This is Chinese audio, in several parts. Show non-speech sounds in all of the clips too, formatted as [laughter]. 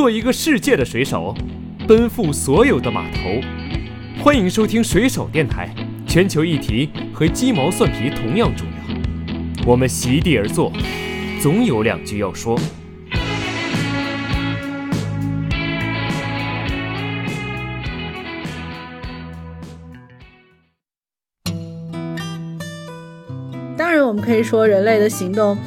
做一个世界的水手，奔赴所有的码头。欢迎收听水手电台，全球议题和鸡毛蒜皮同样重要。我们席地而坐，总有两句要说。当然，我们可以说人类的行动。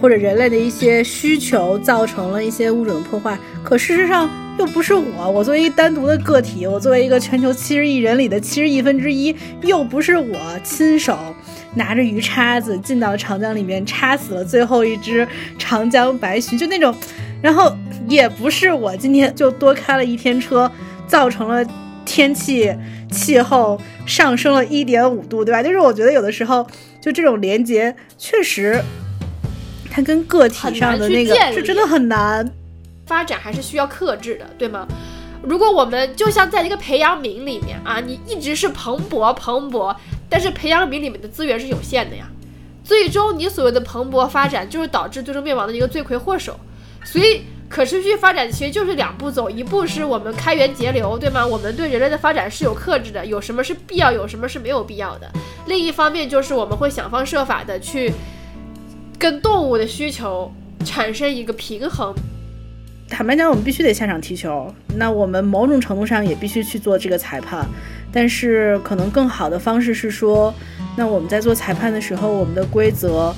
或者人类的一些需求造成了一些物种的破坏，可事实上又不是我。我作为一单独的个体，我作为一个全球七十亿人里的七十亿分之一，又不是我亲手拿着鱼叉子进到长江里面插死了最后一只长江白鲟，就那种。然后也不是我今天就多开了一天车，造成了天气气候上升了一点五度，对吧？就是我觉得有的时候就这种连接确实。它跟个体上的那个，这真的很难。发展还是需要克制的，对吗？如果我们就像在一个培养皿里面啊，你一直是蓬勃蓬勃，但是培养皿里面的资源是有限的呀。最终你所谓的蓬勃发展，就是导致最终灭亡的一个罪魁祸首。所以可持续发展其实就是两步走，一步是我们开源节流，对吗？我们对人类的发展是有克制的，有什么是必要，有什么是没有必要的。另一方面就是我们会想方设法的去。跟动物的需求产生一个平衡。坦白讲，我们必须得下场踢球。那我们某种程度上也必须去做这个裁判。但是，可能更好的方式是说，那我们在做裁判的时候，我们的规则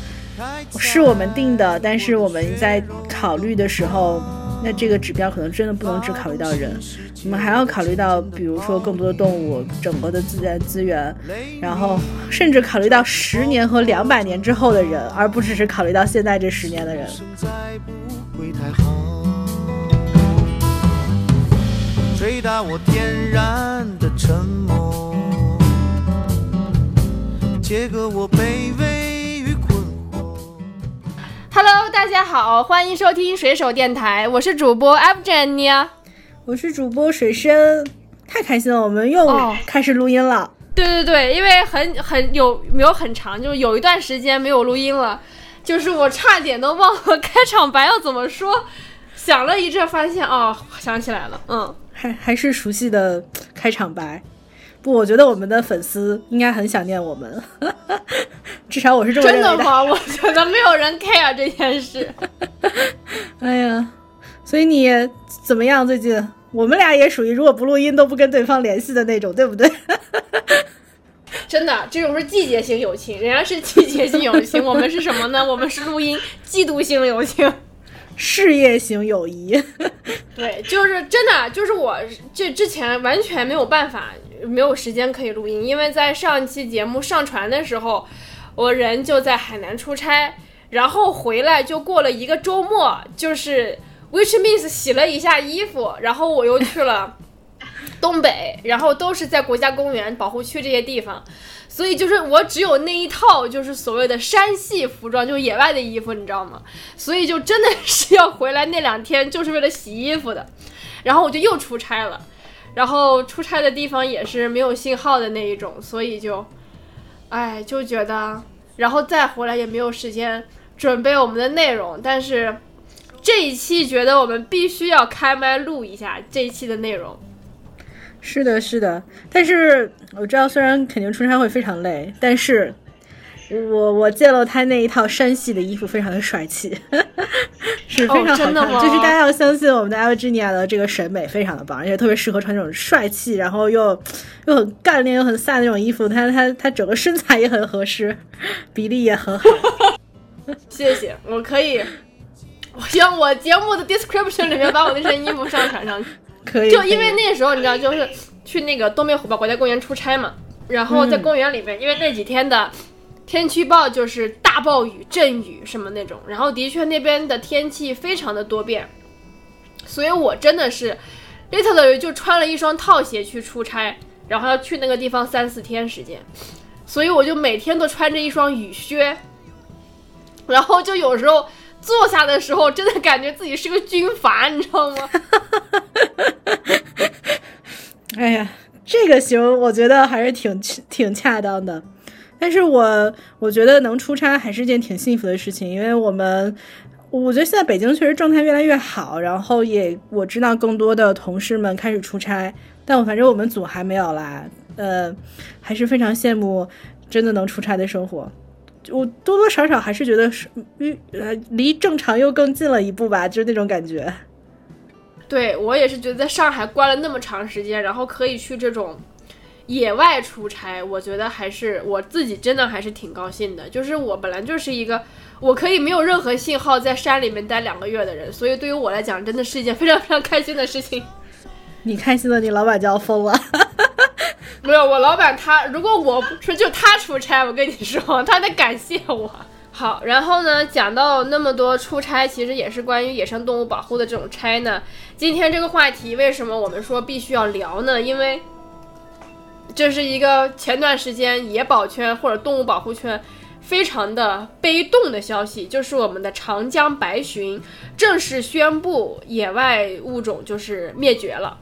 是我们定的，但是我们在考虑的时候。那这个指标可能真的不能只考虑到人，我们还要考虑到，比如说更多的动物，整个的自然资源，然后甚至考虑到十年和两百年之后的人，而不只是考虑到现在这十年的人。吹打我天然的沉默，切割我卑微。Hello，大家好，欢迎收听水手电台，我是主播 F Jenny，我是主播水深，太开心了，我们又开始录音了。对对对，因为很很有没有很长，就是有一段时间没有录音了，就是我差点都忘了开场白要怎么说，想了一阵，发现哦，想起来了，嗯，还还是熟悉的开场白。不，我觉得我们的粉丝应该很想念我们，[laughs] 至少我是这么认为的。真的吗？我觉得没有人 care 这件事。[laughs] 哎呀，所以你怎么样？最近我们俩也属于如果不录音都不跟对方联系的那种，对不对？[laughs] 真的，这种是季节性友情，人家是季节性友情，我们是什么呢？我们是录音季度性友情，事业型友谊。对，就是真的，就是我这之前完全没有办法。没有时间可以录音，因为在上一期节目上传的时候，我人就在海南出差，然后回来就过了一个周末，就是 which means 洗了一下衣服，然后我又去了 [laughs] 东北，然后都是在国家公园、保护区这些地方，所以就是我只有那一套就是所谓的山系服装，就是野外的衣服，你知道吗？所以就真的是要回来那两天就是为了洗衣服的，然后我就又出差了。然后出差的地方也是没有信号的那一种，所以就，哎，就觉得，然后再回来也没有时间准备我们的内容。但是这一期觉得我们必须要开麦录一下这一期的内容。是的，是的。但是我知道，虽然肯定出差会非常累，但是。我我见了他那一套山系的衣服，非常的帅气，是非常好看。就是大家要相信我们的 l g i n i a 的这个审美非常的棒，而且特别适合穿这种帅气，然后又又很干练又很飒那种衣服。他他他整个身材也很合适，比例也很好。[laughs] 谢谢，我可以，我让我节目的 description 里面把我那身衣服上传上去。[laughs] 可以。就因为那时候你知道，就是去那个东北虎豹国家公园出差嘛，然后在公园里面，因为那几天的。天气预报就是大暴雨、阵雨什么那种，然后的确那边的天气非常的多变，所以我真的是 literally 就穿了一双套鞋去出差，然后要去那个地方三四天时间，所以我就每天都穿着一双雨靴，然后就有时候坐下的时候，真的感觉自己是个军阀，你知道吗？[laughs] 哎呀，这个形容我觉得还是挺挺恰当的。但是我我觉得能出差还是件挺幸福的事情，因为我们我觉得现在北京确实状态越来越好，然后也我知道更多的同事们开始出差，但我反正我们组还没有啦，呃，还是非常羡慕真的能出差的生活。我多多少少还是觉得是，呃，离正常又更近了一步吧，就是那种感觉。对我也是觉得在上海关了那么长时间，然后可以去这种野外出差，我觉得还是我自己真的还是挺高兴的。就是我本来就是一个我可以没有任何信号在山里面待两个月的人，所以对于我来讲，真的是一件非常非常开心的事情。你开心了，你老板就要疯了。没有，我老板他如果我说就他出差，我跟你说，他得感谢我。好，然后呢，讲到那么多出差，其实也是关于野生动物保护的这种差呢。今天这个话题为什么我们说必须要聊呢？因为这是一个前段时间野保圈或者动物保护圈非常的悲动的消息，就是我们的长江白鲟正式宣布野外物种就是灭绝了。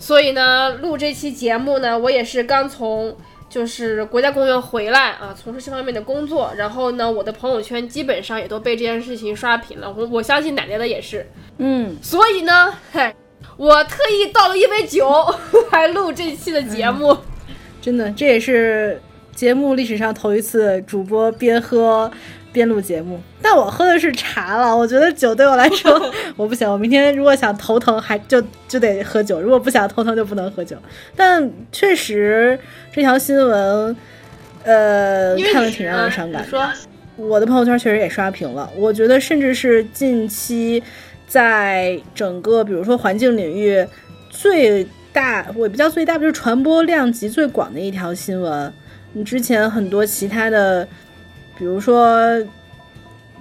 所以呢，录这期节目呢，我也是刚从。就是国家公园回来啊，从事这方面的工作。然后呢，我的朋友圈基本上也都被这件事情刷屏了。我我相信奶奶的也是，嗯。所以呢，嘿，我特意倒了一杯酒 [laughs] 来录这期的节目。真的，这也是节目历史上头一次主播边喝。边录节目，但我喝的是茶了。我觉得酒对我来说 [laughs] 我不行。我明天如果想头疼，还就就得喝酒；如果不想头疼，就不能喝酒。但确实这条新闻，呃，看了挺让人伤感。说，我的朋友圈确实也刷屏了。我觉得甚至是近期在整个比如说环境领域最大，我也不叫最大，就是传播量级最广的一条新闻。你之前很多其他的。比如说，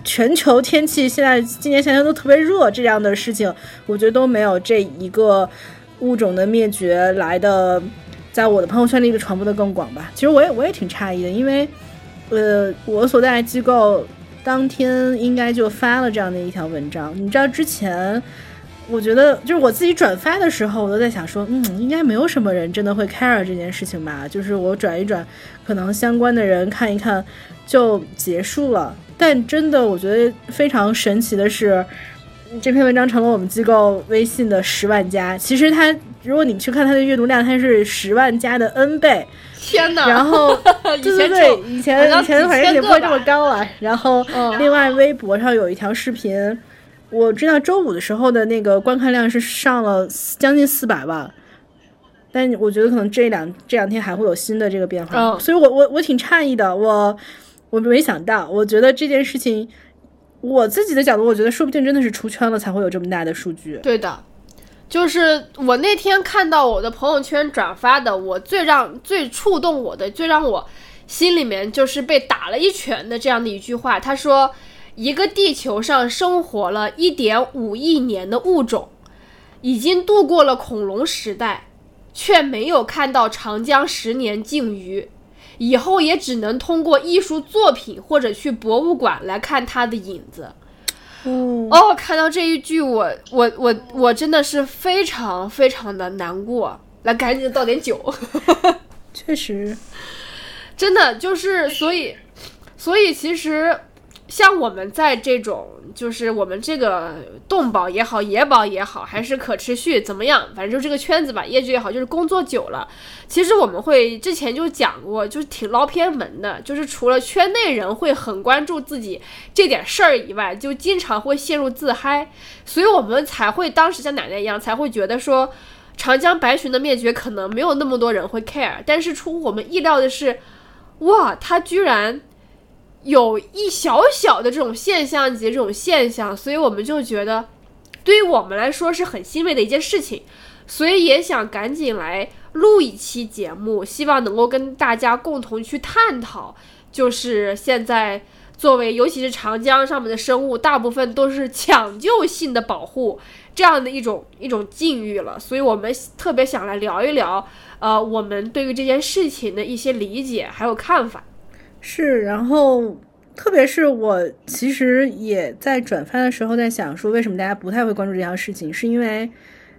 全球天气现在今年夏天都特别热，这样的事情，我觉得都没有这一个物种的灭绝来的，在我的朋友圈里传播的更广吧。其实我也我也挺诧异的，因为，呃，我所在的机构当天应该就发了这样的一条文章。你知道之前，我觉得就是我自己转发的时候，我都在想说，嗯，应该没有什么人真的会 care 这件事情吧？就是我转一转，可能相关的人看一看。就结束了，但真的，我觉得非常神奇的是，这篇文章成了我们机构微信的十万加。其实它，如果你去看它的阅读量，它是十万加的 N 倍。天哪！然后，[laughs] 对对对，以前以前反正也不会这么高了。然后，另外微博上有一条视频，我知道周五的时候的那个观看量是上了将近四百万，但我觉得可能这两这两天还会有新的这个变化。所以我我我挺诧异的，我。我没想到，我觉得这件事情，我自己的角度，我觉得说不定真的是出圈了才会有这么大的数据。对的，就是我那天看到我的朋友圈转发的，我最让最触动我的，最让我心里面就是被打了一拳的这样的一句话。他说，一个地球上生活了一点五亿年的物种，已经度过了恐龙时代，却没有看到长江十年鲸鱼。以后也只能通过艺术作品或者去博物馆来看它的影子。哦，看到这一句，我我我我真的是非常非常的难过。来，赶紧倒点酒。[laughs] 确实，真的就是，所以，所以其实。像我们在这种，就是我们这个动保也好，野保也好，还是可持续怎么样？反正就这个圈子吧，业界也好，就是工作久了，其实我们会之前就讲过，就是挺捞偏门的。就是除了圈内人会很关注自己这点事儿以外，就经常会陷入自嗨，所以我们才会当时像奶奶一样，才会觉得说长江白鲟的灭绝可能没有那么多人会 care。但是出乎我们意料的是，哇，他居然。有一小小的这种现象级这种现象，所以我们就觉得，对于我们来说是很欣慰的一件事情，所以也想赶紧来录一期节目，希望能够跟大家共同去探讨，就是现在作为尤其是长江上面的生物，大部分都是抢救性的保护这样的一种一种境遇了，所以我们特别想来聊一聊，呃，我们对于这件事情的一些理解还有看法。是，然后特别是我其实也在转发的时候在想说，为什么大家不太会关注这条事情？是因为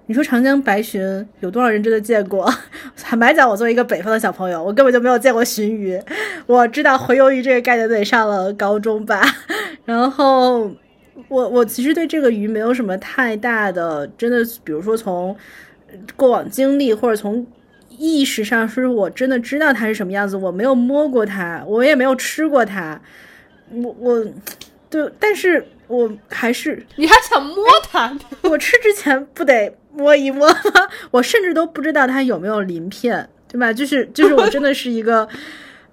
你说长江白鲟有多少人真的见过？[laughs] 坦白讲，我作为一个北方的小朋友，我根本就没有见过鲟鱼。我知道洄游鱼这个概念得上了高中吧。[laughs] 然后我我其实对这个鱼没有什么太大的，真的，比如说从过往经历或者从意识上，是我真的知道它是什么样子，我没有摸过它，我也没有吃过它，我我对，但是我还是你还想摸它？[laughs] 我吃之前不得摸一摸吗？我甚至都不知道它有没有鳞片，对吧？就是就是我真的是一个。[laughs]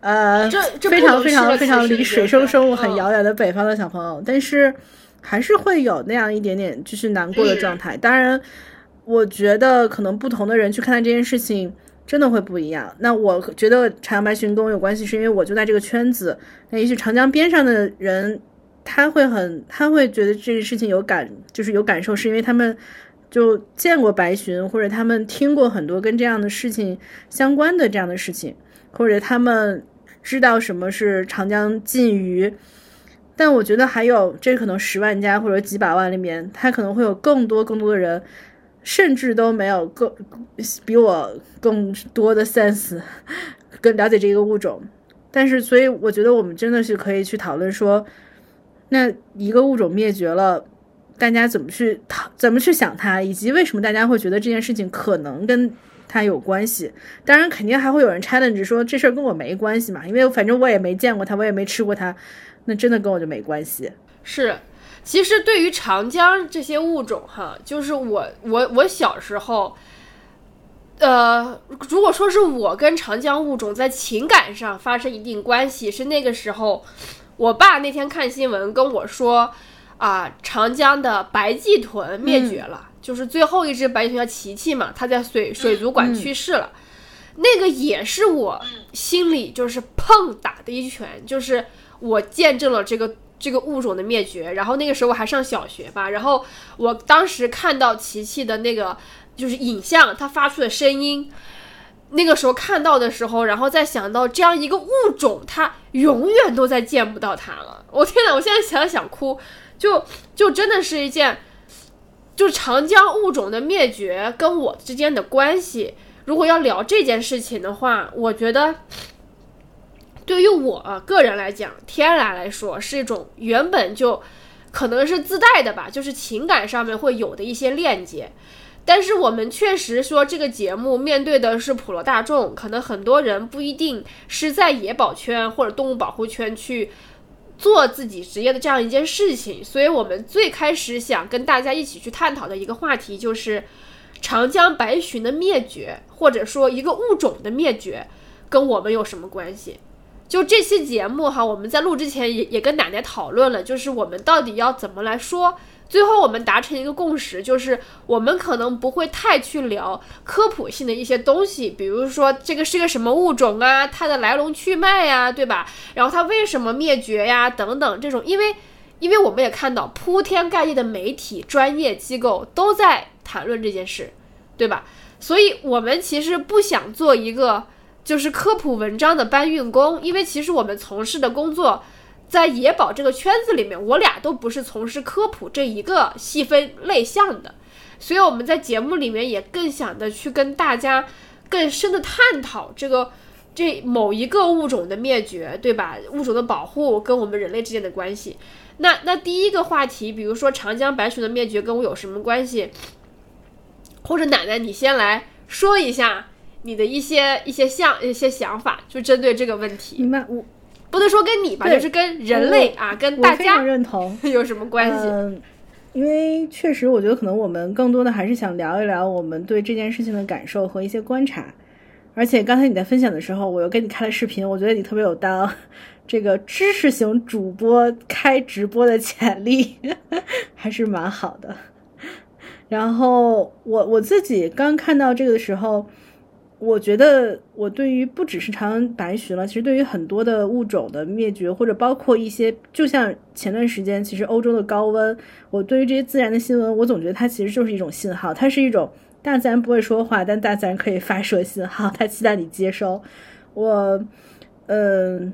呃，这非常非常非常离水生生物很遥远的北方的小朋友，但是还是会有那样一点点就是难过的状态。当然，我觉得可能不同的人去看待这件事情真的会不一样。那我觉得长江白鲟跟我有关系，是因为我就在这个圈子。那也许长江边上的人他会很他会觉得这个事情有感，就是有感受，是因为他们就见过白鲟，或者他们听过很多跟这样的事情相关的这样的事情，或者他们。知道什么是长江禁渔，但我觉得还有这可能十万家或者几百万里面，他可能会有更多更多的人，甚至都没有更比我更多的 sense，[laughs] 更了解这一个物种。但是，所以我觉得我们真的是可以去讨论说，那一个物种灭绝了，大家怎么去讨，怎么去想它，以及为什么大家会觉得这件事情可能跟。它有关系，当然肯定还会有人 challenge 说这事儿跟我没关系嘛，因为反正我也没见过它，我也没吃过它，那真的跟我就没关系。是，其实对于长江这些物种哈，就是我我我小时候，呃，如果说是我跟长江物种在情感上发生一定关系，是那个时候，我爸那天看新闻跟我说，啊，长江的白鳍豚灭绝了。就是最后一只白鳍叫琪琪嘛，它在水水族馆去世了，那个也是我心里就是砰打的一拳，就是我见证了这个这个物种的灭绝。然后那个时候我还上小学吧，然后我当时看到琪琪的那个就是影像，它发出的声音，那个时候看到的时候，然后再想到这样一个物种，它永远都再见不到它了。我天呐，我现在想想哭，就就真的是一件。就长江物种的灭绝跟我之间的关系，如果要聊这件事情的话，我觉得对于我个人来讲，天然来说是一种原本就可能是自带的吧，就是情感上面会有的一些链接。但是我们确实说，这个节目面对的是普罗大众，可能很多人不一定是在野保圈或者动物保护圈去。做自己职业的这样一件事情，所以我们最开始想跟大家一起去探讨的一个话题就是长江白鲟的灭绝，或者说一个物种的灭绝，跟我们有什么关系？就这期节目哈，我们在录之前也也跟奶奶讨论了，就是我们到底要怎么来说。最后我们达成一个共识，就是我们可能不会太去聊科普性的一些东西，比如说这个是个什么物种啊，它的来龙去脉呀，对吧？然后它为什么灭绝呀，等等这种，因为，因为我们也看到铺天盖地的媒体、专业机构都在谈论这件事，对吧？所以我们其实不想做一个就是科普文章的搬运工，因为其实我们从事的工作。在野保这个圈子里面，我俩都不是从事科普这一个细分类项的，所以我们在节目里面也更想的去跟大家更深的探讨这个这某一个物种的灭绝，对吧？物种的保护跟我们人类之间的关系。那那第一个话题，比如说长江白鲟的灭绝跟我有什么关系？或者奶奶你先来说一下你的一些一些想一些想法，就针对这个问题。明白我。不能说跟你吧，就是跟人类啊，跟大家认同 [laughs] 有什么关系？嗯，因为确实，我觉得可能我们更多的还是想聊一聊我们对这件事情的感受和一些观察。而且刚才你在分享的时候，我又跟你开了视频，我觉得你特别有当这个知识型主播开直播的潜力，[laughs] 还是蛮好的。然后我我自己刚看到这个的时候。我觉得我对于不只是长江白鲟了，其实对于很多的物种的灭绝，或者包括一些，就像前段时间，其实欧洲的高温，我对于这些自然的新闻，我总觉得它其实就是一种信号，它是一种大自然不会说话，但大自然可以发射信号，它期待你接收。我，嗯，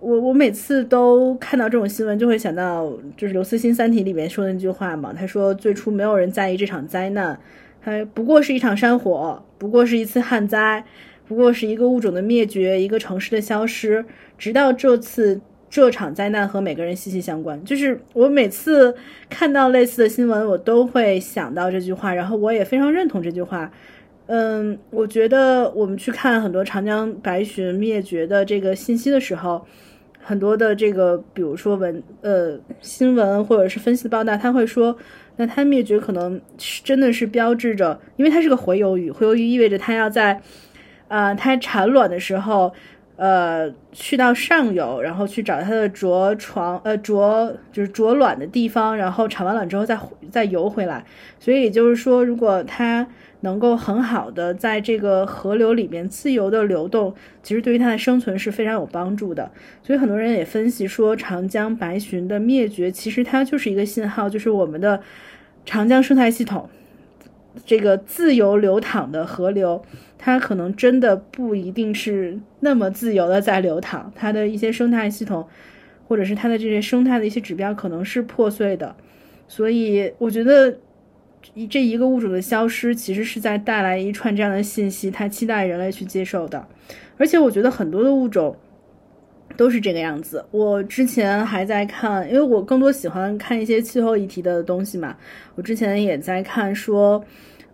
我我每次都看到这种新闻，就会想到就是刘慈欣《三体》里面说的那句话嘛，他说最初没有人在意这场灾难。它不过是一场山火，不过是一次旱灾，不过是一个物种的灭绝，一个城市的消失。直到这次这场灾难和每个人息息相关。就是我每次看到类似的新闻，我都会想到这句话，然后我也非常认同这句话。嗯，我觉得我们去看很多长江白鲟灭绝的这个信息的时候，很多的这个，比如说文呃新闻或者是分析的报道，他会说，那它灭绝可能是真的是标志着，因为它是个洄游鱼，洄游鱼意味着它要在，啊，它产卵的时候，呃，去到上游，然后去找它的着床，呃，着就是着卵的地方，然后产完卵之后再再游回来，所以也就是说，如果它能够很好的在这个河流里面自由的流动，其实对于它的生存是非常有帮助的。所以很多人也分析说，长江白鲟的灭绝其实它就是一个信号，就是我们的长江生态系统这个自由流淌的河流，它可能真的不一定是那么自由的在流淌，它的一些生态系统或者是它的这些生态的一些指标可能是破碎的。所以我觉得。这一个物种的消失，其实是在带来一串这样的信息，它期待人类去接受的。而且我觉得很多的物种都是这个样子。我之前还在看，因为我更多喜欢看一些气候议题的东西嘛。我之前也在看说，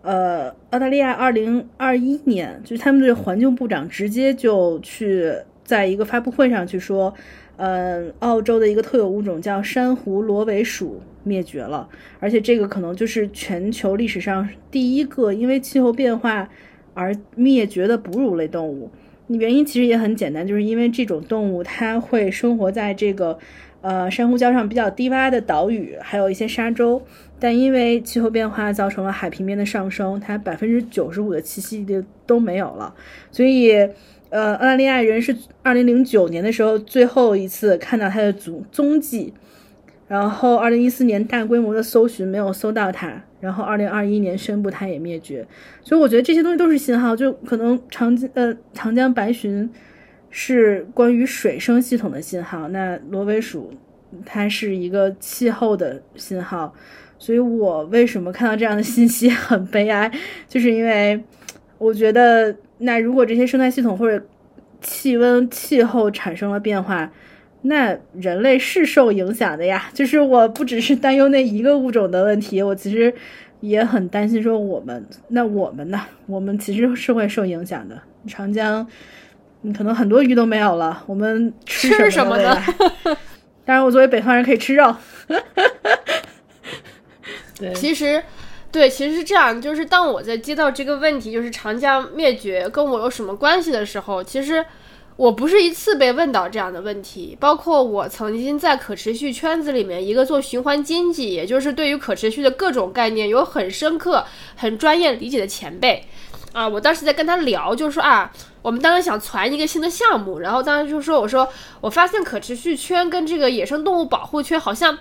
呃，澳大利亚二零二一年，就是他们的环境部长直接就去在一个发布会上去说。嗯，澳洲的一个特有物种叫珊瑚螺尾鼠灭绝了，而且这个可能就是全球历史上第一个因为气候变化而灭绝的哺乳类动物。原因其实也很简单，就是因为这种动物它会生活在这个呃珊瑚礁上比较低洼的岛屿，还有一些沙洲，但因为气候变化造成了海平面的上升，它百分之九十五的栖息地都没有了，所以。呃，澳大利亚人是二零零九年的时候最后一次看到它的足踪迹，然后二零一四年大规模的搜寻没有搜到它，然后二零二一年宣布它也灭绝，所以我觉得这些东西都是信号，就可能长江呃长江白鲟是关于水生系统的信号，那罗威鼠它是一个气候的信号，所以我为什么看到这样的信息很悲哀，[laughs] 就是因为我觉得。那如果这些生态系统或者气温、气候产生了变化，那人类是受影响的呀。[laughs] 就是我不只是担忧那一个物种的问题，我其实也很担心说我们，那我们呢？我们其实是会受影响的。长江，可能很多鱼都没有了，我们吃什么呢？[laughs] 当然，我作为北方人可以吃肉。[laughs] 对，其实。对，其实是这样，就是当我在接到这个问题，就是长江灭绝跟我有什么关系的时候，其实我不是一次被问到这样的问题。包括我曾经在可持续圈子里面，一个做循环经济，也就是对于可持续的各种概念有很深刻、很专业理解的前辈啊，我当时在跟他聊，就是说啊，我们当时想传一个新的项目，然后当时就说，我说我发现可持续圈跟这个野生动物保护圈好像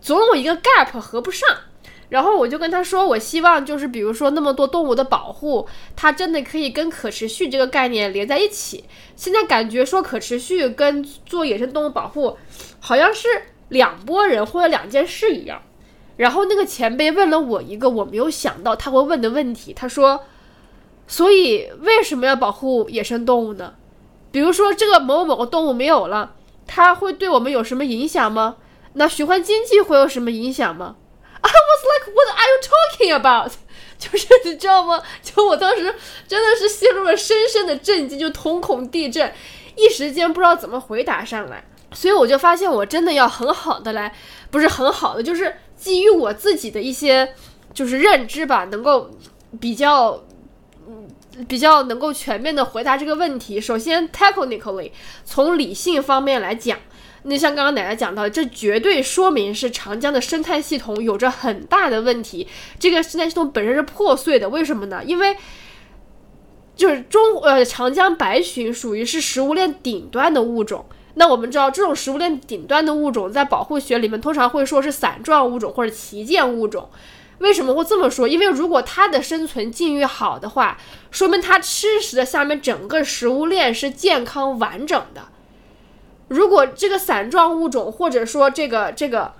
总有一个 gap 合不上。然后我就跟他说，我希望就是比如说那么多动物的保护，它真的可以跟可持续这个概念连在一起。现在感觉说可持续跟做野生动物保护，好像是两拨人或者两件事一样。然后那个前辈问了我一个我没有想到他会问的问题，他说：“所以为什么要保护野生动物呢？比如说这个某某个动物没有了，它会对我们有什么影响吗？那循环经济会有什么影响吗？” I was like, what are you talking about？[laughs] 就是你知道吗？就我当时真的是陷入了深深的震惊，就瞳孔地震，一时间不知道怎么回答上来。所以我就发现，我真的要很好的来，不是很好的，就是基于我自己的一些就是认知吧，能够比较比较能够全面的回答这个问题。首先，technically 从理性方面来讲。那像刚刚奶奶讲到，这绝对说明是长江的生态系统有着很大的问题。这个生态系统本身是破碎的，为什么呢？因为就是中呃长江白鲟属于是食物链顶端的物种。那我们知道，这种食物链顶端的物种在保护学里面通常会说是伞状物种或者旗舰物种。为什么会这么说？因为如果它的生存境遇好的话，说明它吃食的下面整个食物链是健康完整的。如果这个伞状物种，或者说这个这个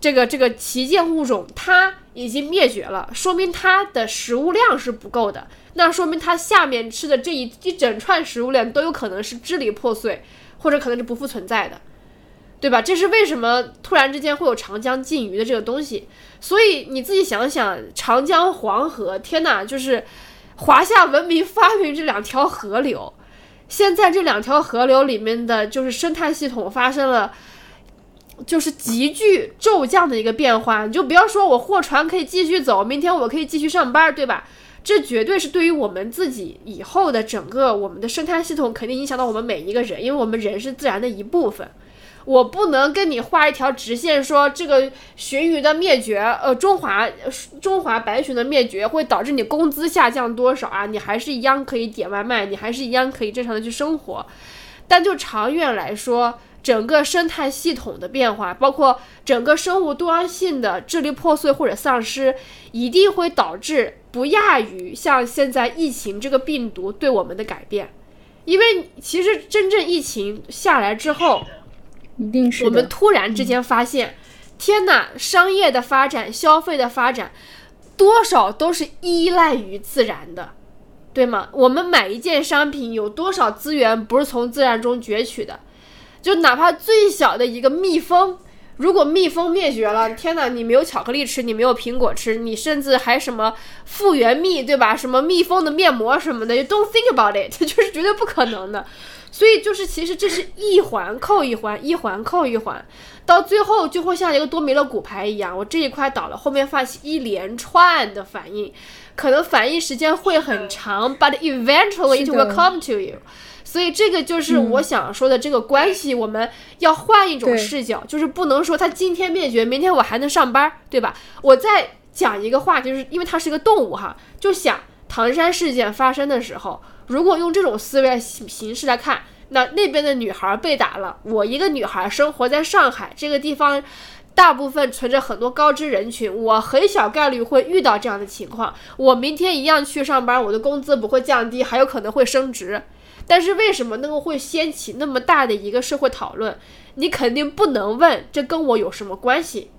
这个这个旗舰物种，它已经灭绝了，说明它的食物量是不够的。那说明它下面吃的这一一整串食物链都有可能是支离破碎，或者可能是不复存在的。对吧？这是为什么突然之间会有长江禁渔的这个东西？所以你自己想想，长江、黄河，天哪，就是华夏文明发明这两条河流，现在这两条河流里面的就是生态系统发生了。就是急剧骤降的一个变化，你就不要说我货船可以继续走，明天我可以继续上班，对吧？这绝对是对于我们自己以后的整个我们的生态系统，肯定影响到我们每一个人，因为我们人是自然的一部分。我不能跟你画一条直线，说这个鲟鱼的灭绝，呃，中华中华白鲟的灭绝会导致你工资下降多少啊？你还是一样可以点外卖，你还是一样可以正常的去生活。但就长远来说，整个生态系统的变化，包括整个生物多样性的支离破碎或者丧失，一定会导致不亚于像现在疫情这个病毒对我们的改变。因为其实真正疫情下来之后，一定是我们突然之间发现，天哪！商业的发展、消费的发展，多少都是依赖于自然的，对吗？我们买一件商品，有多少资源不是从自然中攫取的？就哪怕最小的一个蜜蜂，如果蜜蜂灭绝了，天哪！你没有巧克力吃，你没有苹果吃，你甚至还什么复原蜜，对吧？什么蜜蜂的面膜什么的，you don't think about it，这就是绝对不可能的。所以就是，其实这是一环扣一环，一环扣一环，到最后就会像一个多米勒骨牌一样，我这一块倒了，后面发起一连串的反应，可能反应时间会很长，but eventually it will come to you。所以这个就是我想说的这个关系，我们要换一种视角，就是不能说它今天灭绝，明天我还能上班，对吧？我再讲一个话，就是因为它是一个动物哈，就想唐山事件发生的时候。如果用这种思维形式来看，那那边的女孩被打了，我一个女孩生活在上海这个地方，大部分存着很多高知人群，我很小概率会遇到这样的情况。我明天一样去上班，我的工资不会降低，还有可能会升职。但是为什么那个会掀起那么大的一个社会讨论？你肯定不能问这跟我有什么关系？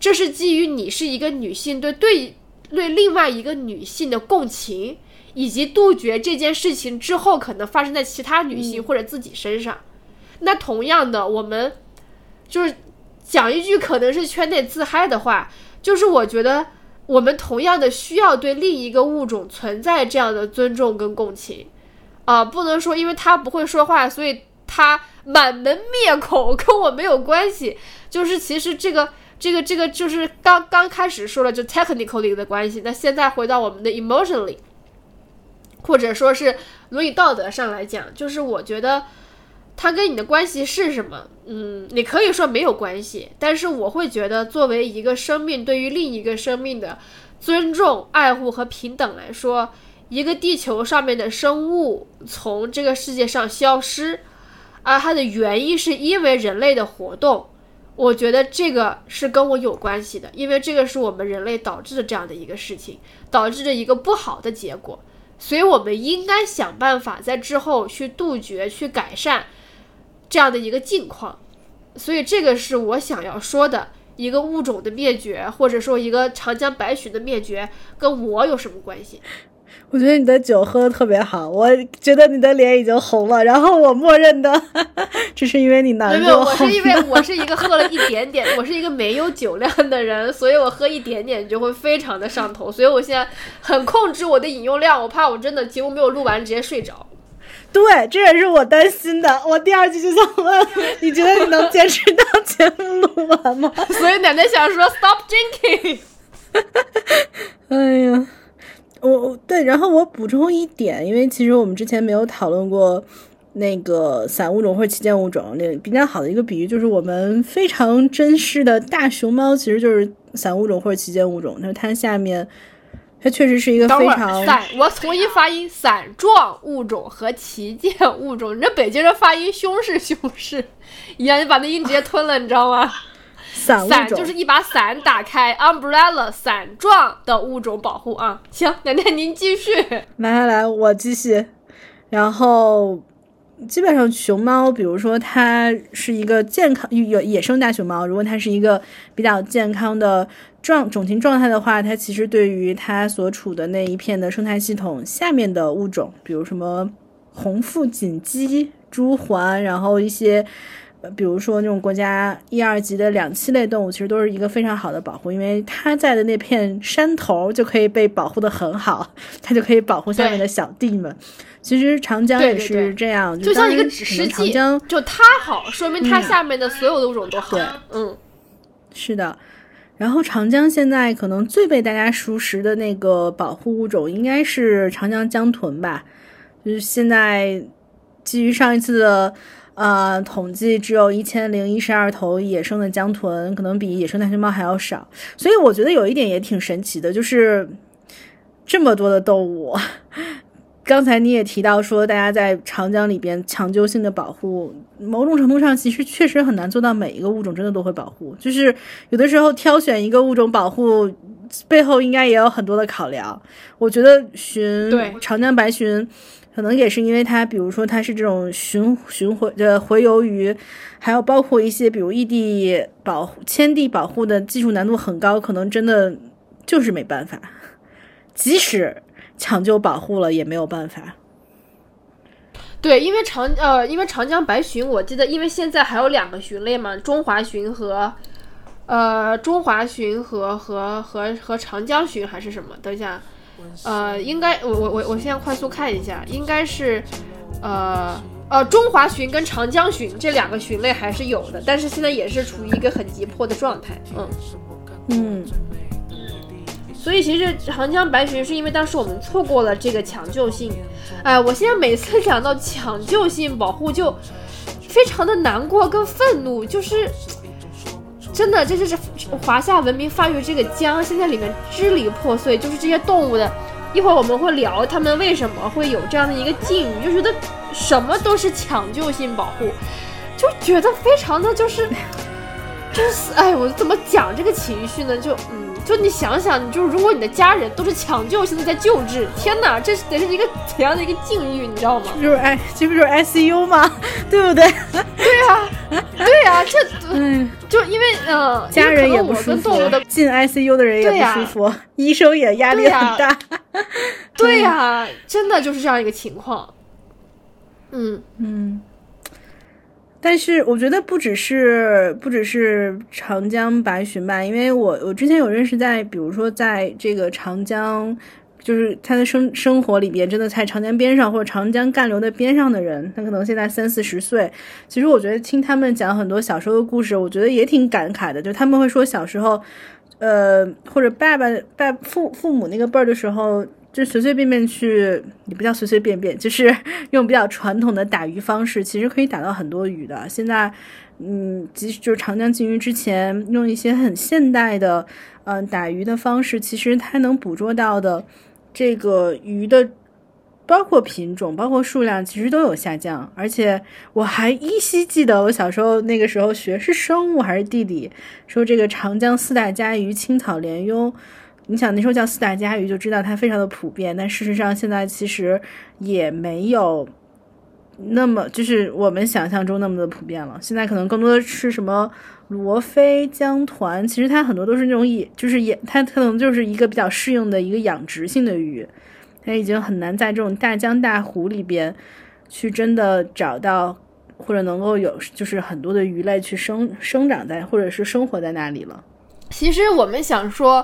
这是基于你是一个女性对对对另外一个女性的共情。以及杜绝这件事情之后可能发生在其他女性或者自己身上。那同样的，我们就是讲一句可能是圈内自嗨的话，就是我觉得我们同样的需要对另一个物种存在这样的尊重跟共情啊，不能说因为他不会说话，所以他满门灭口，跟我没有关系。就是其实这个这个这个就是刚刚开始说了就 technically 的关系，那现在回到我们的 emotionally。或者说是伦理道德上来讲，就是我觉得他跟你的关系是什么？嗯，你可以说没有关系，但是我会觉得，作为一个生命对于另一个生命的尊重、爱护和平等来说，一个地球上面的生物从这个世界上消失，而它的原因是因为人类的活动，我觉得这个是跟我有关系的，因为这个是我们人类导致的这样的一个事情，导致着一个不好的结果。所以，我们应该想办法在之后去杜绝、去改善这样的一个境况。所以，这个是我想要说的一个物种的灭绝，或者说一个长江白鲟的灭绝，跟我有什么关系？我觉得你的酒喝的特别好，我觉得你的脸已经红了，然后我默认的 [laughs] 这是因为你难过。没有，我是因为 [laughs] 我是一个喝了一点点，我是一个没有酒量的人，所以我喝一点点就会非常的上头，所以我现在很控制我的饮用量，我怕我真的节目没有录完直接睡着。对，这也是我担心的。我第二句就想问，你觉得你能坚持到节目录完吗？[laughs] 所以奶奶想说 stop drinking。哎呀。我对，然后我补充一点，因为其实我们之前没有讨论过那个散物种或者旗舰物种。那比较好的一个比喻就是，我们非常珍视的大熊猫其实就是散物种或者旗舰物种。那它下面，它确实是一个非常散。我重新发音：散状物种和旗舰物种。你这北京人发音凶是凶是一样，[laughs] 你把那音直接吞了，你知道吗？伞就是一把伞打开，umbrella 伞状的物种保护啊。行，奶奶您继续。来来来，我继续。然后基本上熊猫，比如说它是一个健康有野生大熊猫，如果它是一个比较健康的状种群状态的话，它其实对于它所处的那一片的生态系统下面的物种，比如什么红腹锦鸡、朱鹮，然后一些。呃比如说那种国家一二级的两栖类动物，其实都是一个非常好的保护，因为它在的那片山头就可以被保护的很好，[laughs] 它就可以保护下面的小弟们。其实长江也对对对是这样，就像一个指示剂长江，就它好，说明它下面的所有的物种都好。对嗯，是的，然后长江现在可能最被大家熟识的那个保护物种应该是长江江豚吧，就是现在基于上一次的呃统计，只有一千零一十二头野生的江豚，可能比野生大熊猫还要少，所以我觉得有一点也挺神奇的，就是这么多的动物。[laughs] 刚才你也提到说，大家在长江里边抢救性的保护，某种程度上其实确实很难做到每一个物种真的都会保护。就是有的时候挑选一个物种保护，背后应该也有很多的考量。我觉得鲟对长江白鲟，可能也是因为它，比如说它是这种巡巡回的洄游鱼，还有包括一些比如异地保护、迁地保护的技术难度很高，可能真的就是没办法。即使抢救保护了，也没有办法。对，因为长呃，因为长江白鲟，我记得，因为现在还有两个鲟类嘛，中华鲟和呃中华鲟和和和和长江鲟还是什么？等一下，呃，应该我我我我现在快速看一下，应该是呃呃中华鲟跟长江鲟这两个鲟类还是有的，但是现在也是处于一个很急迫的状态，嗯。嗯，所以其实长江白鲟是因为当时我们错过了这个抢救性，哎，我现在每次想到抢救性保护就非常的难过跟愤怒，就是真的这就是华夏文明发育这个江现在里面支离破碎，就是这些动物的。一会儿我们会聊他们为什么会有这样的一个境遇，就觉得什么都是抢救性保护，就觉得非常的就是。就是哎，我怎么讲这个情绪呢？就嗯，就你想想，你就是如果你的家人都是抢救性的在救治，天哪，这是得是一个怎样的一个境遇，你知道吗？就是哎，这不就是 ICU 吗？[laughs] 对不对？对呀、[laughs] 对呀、这嗯，就因为呃，家人也不舒服动物的，进 ICU 的人也不舒服，医生也压力很大。对 [laughs] 呀、真的就是这样一个情况。嗯，嗯，但是我觉得不只是不只是长江白鲟吧，因为我我之前有认识在，比如说在这个长江。就是他的生生活里边，真的在长江边上或者长江干流的边上的人，他可能现在三四十岁。其实我觉得听他们讲很多小时候的故事，我觉得也挺感慨的。就他们会说小时候，呃，或者爸爸爸父父母那个辈儿的时候，就随随便便去，也不叫随随便便，就是 [laughs] 用比较传统的打鱼方式，其实可以打到很多鱼的。现在，嗯，即使就是长江禁渔之前，用一些很现代的，嗯、打鱼的方式，其实它能捕捉到的这个鱼的。包括品种，包括数量，其实都有下降。而且我还依稀记得，我小时候那个时候学是生物还是地理，说这个长江四大家鱼青草鲢鳙，你想那时候叫四大家鱼，就知道它非常的普遍。但事实上，现在其实也没有那么就是我们想象中那么的普遍了。现在可能更多的是什么罗非、江团，其实它很多都是那种野，就是野，它可能就是一个比较适应的一个养殖性的鱼。它已经很难在这种大江大湖里边去真的找到，或者能够有就是很多的鱼类去生生长在或者是生活在那里了。其实我们想说，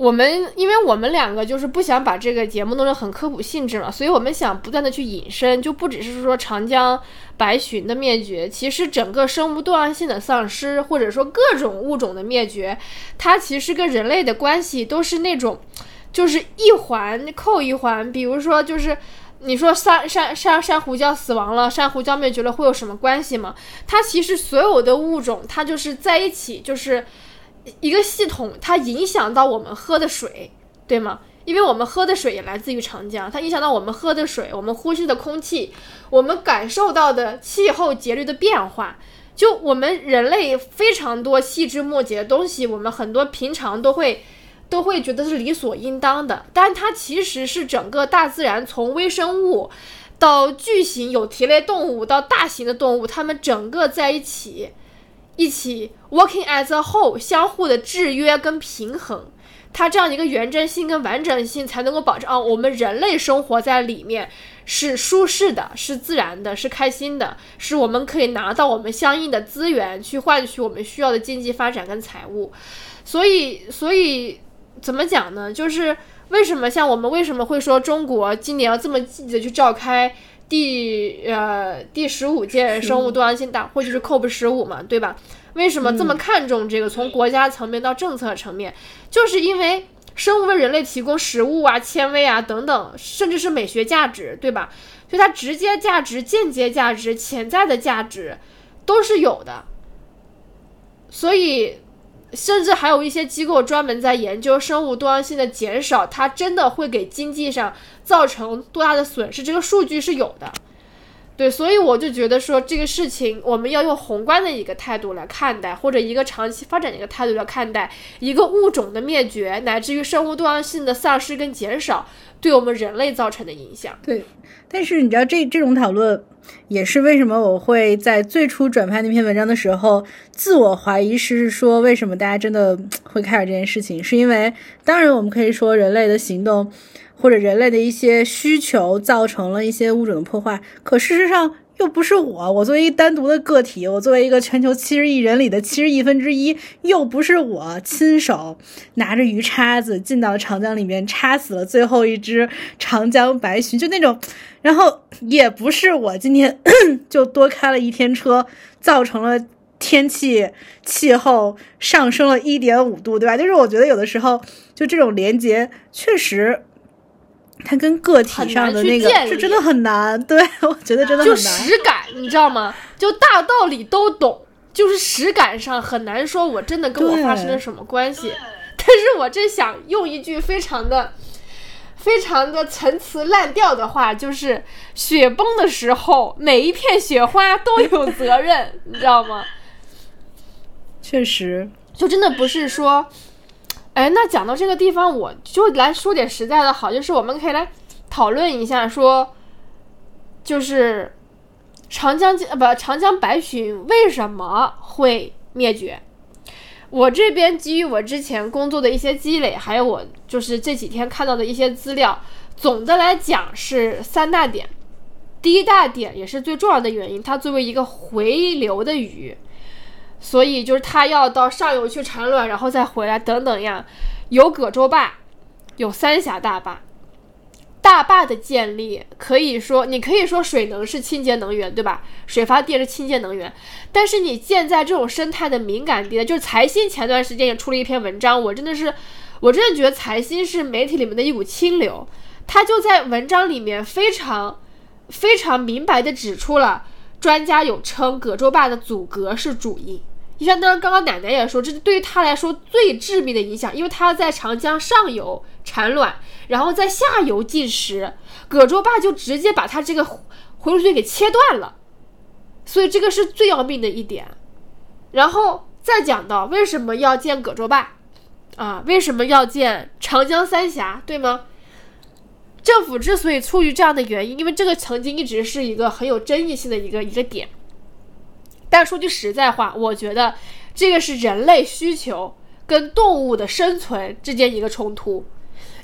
我们因为我们两个就是不想把这个节目弄得很科普性质嘛，所以我们想不断的去引申，就不只是说长江白鲟的灭绝，其实整个生物多样性的丧失，或者说各种物种的灭绝，它其实跟人类的关系都是那种，就是一环扣一环，比如说就是。你说珊珊珊珊瑚礁死亡了，珊瑚礁灭绝了，会有什么关系吗？它其实所有的物种，它就是在一起，就是一个系统，它影响到我们喝的水，对吗？因为我们喝的水也来自于长江，它影响到我们喝的水，我们呼吸的空气，我们感受到的气候节律的变化。就我们人类非常多细枝末节的东西，我们很多平常都会都会觉得是理所应当的，但它其实是整个大自然从微生物到巨型有蹄类动物到大型的动物，它们整个在一起，一起 working as a whole，相互的制约跟平衡，它这样一个原真性跟完整性才能够保证啊，我们人类生活在里面是舒适的，是自然的，是开心的，是我们可以拿到我们相应的资源去换取我们需要的经济发展跟财务。所以，所以怎么讲呢？就是为什么像我们为什么会说中国今年要这么积极的去召开第呃第十五届生物多样性大会，就是 COP 十五嘛，对吧？为什么这么看重这个？从国家层面到政策层面，就是因为生物为人类提供食物啊、纤维啊等等，甚至是美学价值，对吧？所以它直接价值、间接价值、潜在的价值都是有的。所以，甚至还有一些机构专门在研究生物多样性的减少，它真的会给经济上造成多大的损失？这个数据是有的。对，所以我就觉得说这个事情，我们要用宏观的一个态度来看待，或者一个长期发展的一个态度来看待一个物种的灭绝，乃至于生物多样性的丧失跟减少对我们人类造成的影响。对，但是你知道这这种讨论也是为什么我会在最初转发那篇文章的时候自我怀疑，是说为什么大家真的会开始这件事情，是因为当然我们可以说人类的行动。或者人类的一些需求造成了一些物种的破坏，可事实上又不是我。我作为一个单独的个体，我作为一个全球七十亿人里的七十亿分之一，又不是我亲手拿着鱼叉子进到长江里面插死了最后一只长江白鲟，就那种。然后也不是我今天 [coughs] 就多开了一天车，造成了天气气候上升了一点五度，对吧？就是我觉得有的时候就这种连接确实。它跟个体上的那个是真的很难，对 [laughs] 我觉得真的很难。就实感，你知道吗？就大道理都懂，就是实感上很难说，我真的跟我发生了什么关系。但是我真想用一句非常的、非常的陈词滥调的话，就是雪崩的时候，每一片雪花都有责任，你知道吗？确实，就真的不是说。哎，那讲到这个地方，我就来说点实在的好，就是我们可以来讨论一下，说就是长江呃不长江白鲟为什么会灭绝？我这边基于我之前工作的一些积累，还有我就是这几天看到的一些资料，总的来讲是三大点。第一大点也是最重要的原因，它作为一个回流的鱼。所以就是它要到上游去产卵，然后再回来等等呀。有葛洲坝，有三峡大坝。大坝的建立可以说，你可以说水能是清洁能源，对吧？水发电是清洁能源。但是你建在这种生态的敏感地带，就是财新前段时间也出了一篇文章，我真的是，我真的觉得财新是媒体里面的一股清流。他就在文章里面非常非常明白的指出了，专家有称葛洲坝的阻隔是主因。就像当刚刚奶奶也说，这是对于他来说最致命的影响，因为他要在长江上游产卵，然后在下游进食，葛洲坝就直接把他这个回路线给切断了，所以这个是最要命的一点。然后再讲到为什么要建葛洲坝啊？为什么要建长江三峡？对吗？政府之所以出于这样的原因，因为这个曾经一直是一个很有争议性的一个一个点。但说句实在话，我觉得这个是人类需求跟动物的生存之间一个冲突，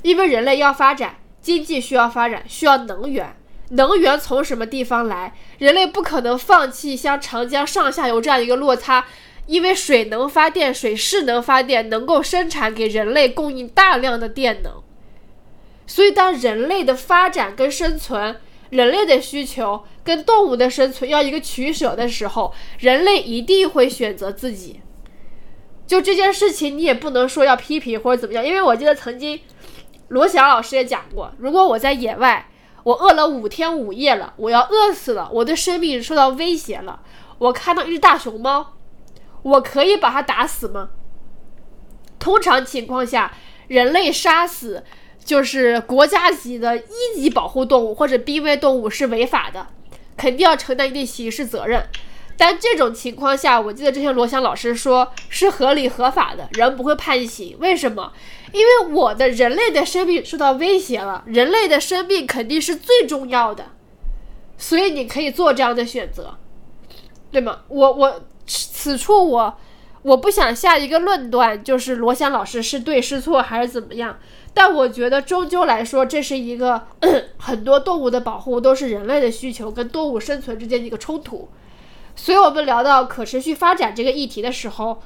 因为人类要发展，经济需要发展，需要能源，能源从什么地方来？人类不可能放弃像长江上下游这样一个落差，因为水能发电，水是能发电，能够生产给人类供应大量的电能，所以当人类的发展跟生存。人类的需求跟动物的生存要一个取舍的时候，人类一定会选择自己。就这件事情，你也不能说要批评或者怎么样，因为我记得曾经罗翔老师也讲过，如果我在野外，我饿了五天五夜了，我要饿死了，我的生命受到威胁了，我看到一只大熊猫，我可以把它打死吗？通常情况下，人类杀死。就是国家级的一级保护动物或者濒危动物是违法的，肯定要承担一定刑事责任。但这种情况下，我记得之前罗翔老师说是合理合法的，人不会判刑。为什么？因为我的人类的生命受到威胁了，人类的生命肯定是最重要的，所以你可以做这样的选择，对吗？我我此处我我不想下一个论断，就是罗翔老师是对是错还是怎么样。但我觉得终究来说，这是一个 [clears throat] 很多动物的保护都是人类的需求跟动物生存之间的一个冲突。所以我们聊到可持续发展这个议题的时候，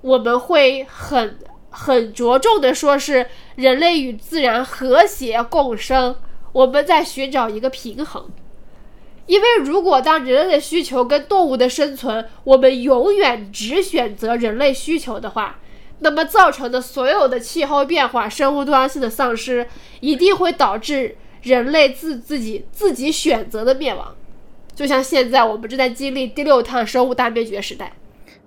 我们会很很着重的说是人类与自然和谐共生，我们在寻找一个平衡。因为如果当人类的需求跟动物的生存，我们永远只选择人类需求的话，那么造成的所有的气候变化、生物多样性的丧失，一定会导致人类自自己自己选择的灭亡。就像现在我们正在经历第六趟生物大灭绝时代。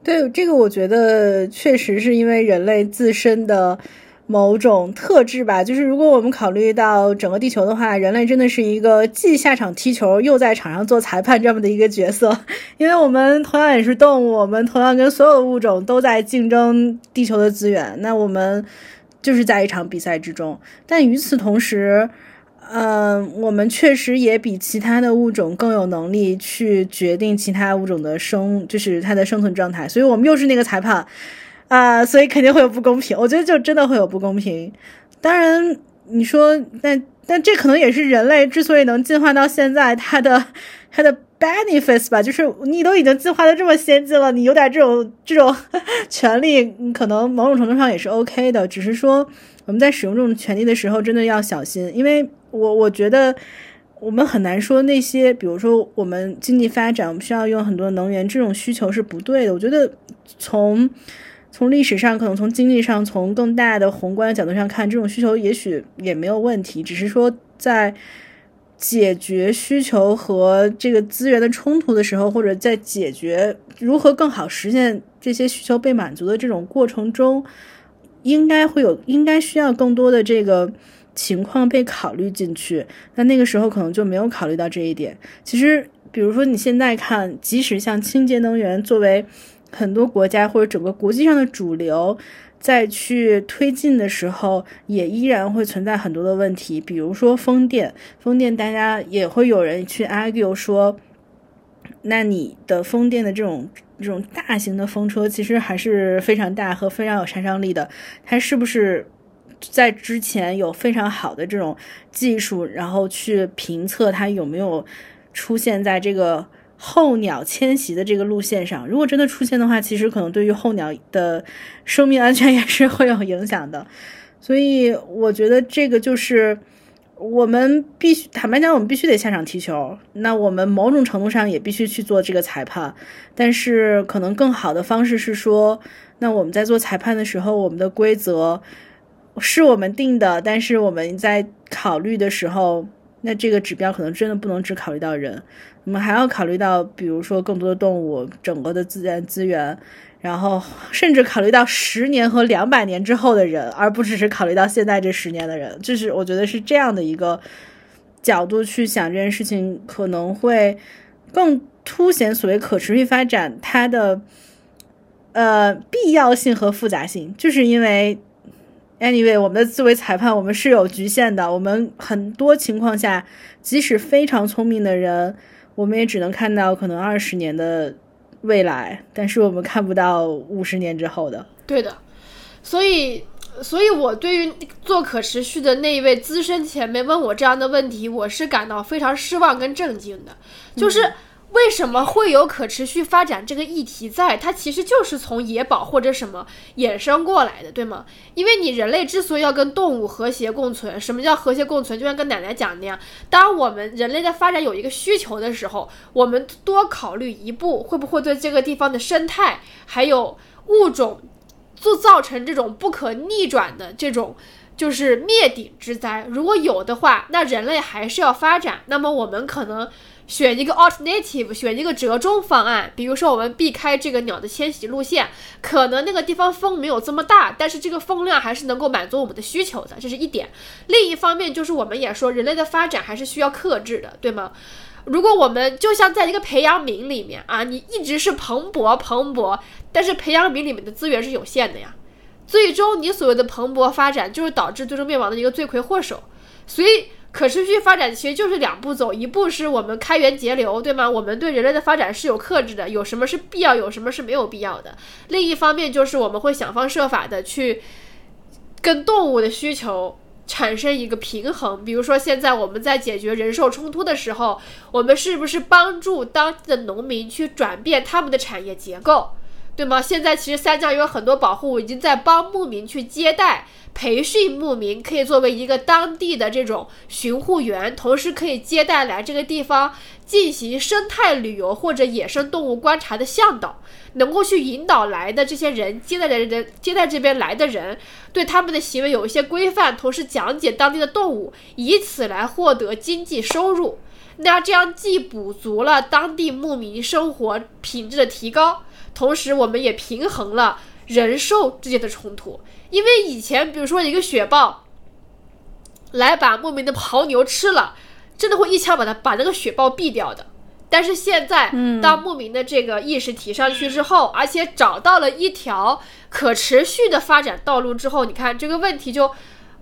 对这个，我觉得确实是因为人类自身的。某种特质吧，就是如果我们考虑到整个地球的话，人类真的是一个既下场踢球又在场上做裁判这么的一个角色，[laughs] 因为我们同样也是动物，我们同样跟所有的物种都在竞争地球的资源，那我们就是在一场比赛之中。但与此同时，嗯，我们确实也比其他的物种更有能力去决定其他物种的生，就是它的生存状态，所以我们又是那个裁判。啊，所以肯定会有不公平，我觉得就真的会有不公平。当然，你说，但但这可能也是人类之所以能进化到现在，它的它的 benefits 吧，就是你都已经进化的这么先进了，你有点这种这种 [laughs] 权利，可能某种程度上也是 OK 的。只是说我们在使用这种权利的时候，真的要小心，因为我我觉得我们很难说那些，比如说我们经济发展，我们需要用很多能源，这种需求是不对的。我觉得从从历史上，可能从经济上，从更大的宏观的角度上看，这种需求也许也没有问题。只是说，在解决需求和这个资源的冲突的时候，或者在解决如何更好实现这些需求被满足的这种过程中，应该会有，应该需要更多的这个情况被考虑进去。那那个时候可能就没有考虑到这一点。其实，比如说你现在看，即使像清洁能源作为。很多国家或者整个国际上的主流，在去推进的时候，也依然会存在很多的问题。比如说风电，风电大家也会有人去 argue 说，那你的风电的这种这种大型的风车，其实还是非常大和非常有杀伤力的。它是不是在之前有非常好的这种技术，然后去评测它有没有出现在这个？候鸟迁徙的这个路线上，如果真的出现的话，其实可能对于候鸟的生命安全也是会有影响的。[laughs] 所以我觉得这个就是我们必须坦白讲，我们必须得下场踢球。那我们某种程度上也必须去做这个裁判，但是可能更好的方式是说，那我们在做裁判的时候，我们的规则是我们定的，但是我们在考虑的时候，那这个指标可能真的不能只考虑到人。我们还要考虑到，比如说更多的动物，整个的自然资源，然后甚至考虑到十年和两百年之后的人，而不只是考虑到现在这十年的人。就是我觉得是这样的一个角度去想这件事情，可能会更凸显所谓可持续发展它的呃必要性和复杂性。就是因为 anyway，我们的作为裁判，我们是有局限的。我们很多情况下，即使非常聪明的人。我们也只能看到可能二十年的未来，但是我们看不到五十年之后的。对的，所以，所以我对于做可持续的那一位资深前辈问我这样的问题，我是感到非常失望跟震惊的，就是。为什么会有可持续发展这个议题在？它其实就是从野保或者什么衍生过来的，对吗？因为你人类之所以要跟动物和谐共存，什么叫和谐共存？就像跟奶奶讲那样，当我们人类的发展有一个需求的时候，我们多考虑一步，会不会对这个地方的生态还有物种，就造成这种不可逆转的这种就是灭顶之灾？如果有的话，那人类还是要发展，那么我们可能。选一个 alternative，选一个折中方案。比如说，我们避开这个鸟的迁徙路线，可能那个地方风没有这么大，但是这个风量还是能够满足我们的需求的，这是一点。另一方面，就是我们也说，人类的发展还是需要克制的，对吗？如果我们就像在一个培养皿里面啊，你一直是蓬勃蓬勃，但是培养皿里面的资源是有限的呀，最终你所谓的蓬勃发展，就是导致最终灭亡的一个罪魁祸首。所以可持续发展其实就是两步走，一步是我们开源节流，对吗？我们对人类的发展是有克制的，有什么是必要，有什么是没有必要的。另一方面就是我们会想方设法的去跟动物的需求。产生一个平衡，比如说现在我们在解决人兽冲突的时候，我们是不是帮助当地的农民去转变他们的产业结构，对吗？现在其实三江有很多保护已经在帮牧民去接待、培训牧民，可以作为一个当地的这种巡护员，同时可以接待来这个地方进行生态旅游或者野生动物观察的向导。能够去引导来的这些人，接待的人，接待这边来的人，对他们的行为有一些规范，同时讲解当地的动物，以此来获得经济收入。那这样既补足了当地牧民生活品质的提高，同时我们也平衡了人兽之间的冲突。因为以前，比如说一个雪豹来把牧民的牦牛吃了，真的会一枪把它把那个雪豹毙掉的。但是现在，当牧民的这个意识提上去之后，而且找到了一条可持续的发展道路之后，你看这个问题就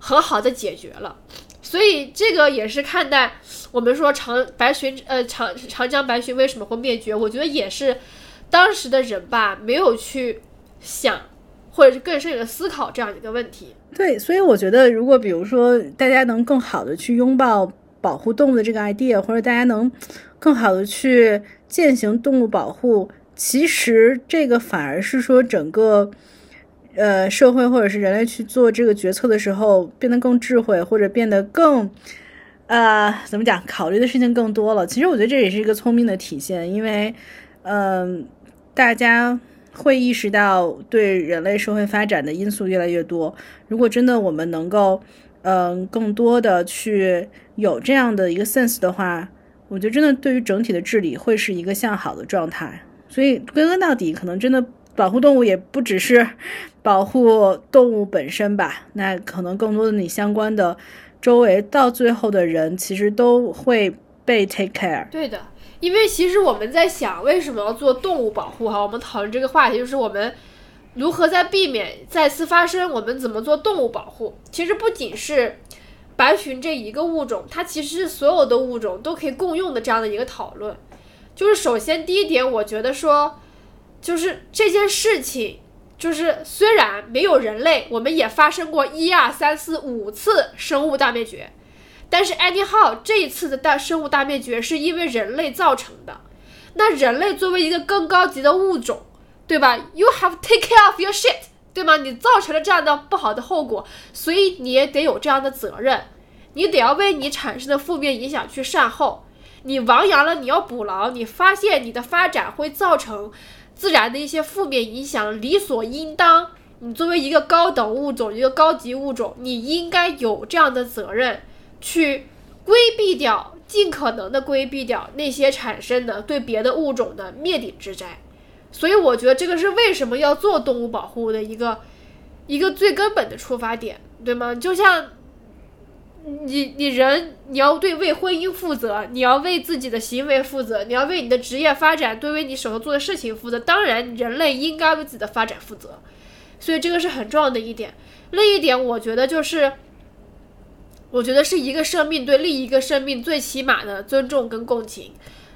很好的解决了。所以这个也是看待我们说长白鲟呃长长江白鲟为什么会灭绝，我觉得也是当时的人吧没有去想，或者是更深入的思考这样一个问题。对，所以我觉得如果比如说大家能更好的去拥抱保护动物的这个 idea，或者大家能。更好的去践行动物保护，其实这个反而是说整个呃社会或者是人类去做这个决策的时候变得更智慧，或者变得更呃怎么讲，考虑的事情更多了。其实我觉得这也是一个聪明的体现，因为嗯大家会意识到对人类社会发展的因素越来越多。如果真的我们能够嗯更多的去有这样的一个 sense 的话。我觉得真的对于整体的治理会是一个向好的状态，所以归根到底，可能真的保护动物也不只是保护动物本身吧，那可能更多的你相关的周围到最后的人，其实都会被 take care。对的，因为其实我们在想为什么要做动物保护哈，我们讨论这个话题就是我们如何在避免再次发生，我们怎么做动物保护，其实不仅是。白鲟这一个物种，它其实是所有的物种都可以共用的这样的一个讨论。就是首先第一点，我觉得说，就是这件事情，就是虽然没有人类，我们也发生过一二三四五次生物大灭绝，但是 anyhow 这一次的大生物大灭绝是因为人类造成的。那人类作为一个更高级的物种，对吧？You have take care of your shit。对吗？你造成了这样的不好的后果，所以你也得有这样的责任，你得要为你产生的负面影响去善后。你亡羊了，你要补牢。你发现你的发展会造成自然的一些负面影响，理所应当。你作为一个高等物种，一个高级物种，你应该有这样的责任，去规避掉，尽可能的规避掉那些产生的对别的物种的灭顶之灾。所以我觉得这个是为什么要做动物保护的一个一个最根本的出发点，对吗？就像你你人你要对为婚姻负责，你要为自己的行为负责，你要为你的职业发展，对为你手头做的事情负责。当然，人类应该为自己的发展负责，所以这个是很重要的一点。另一点，我觉得就是，我觉得是一个生命对另一个生命最起码的尊重跟共情。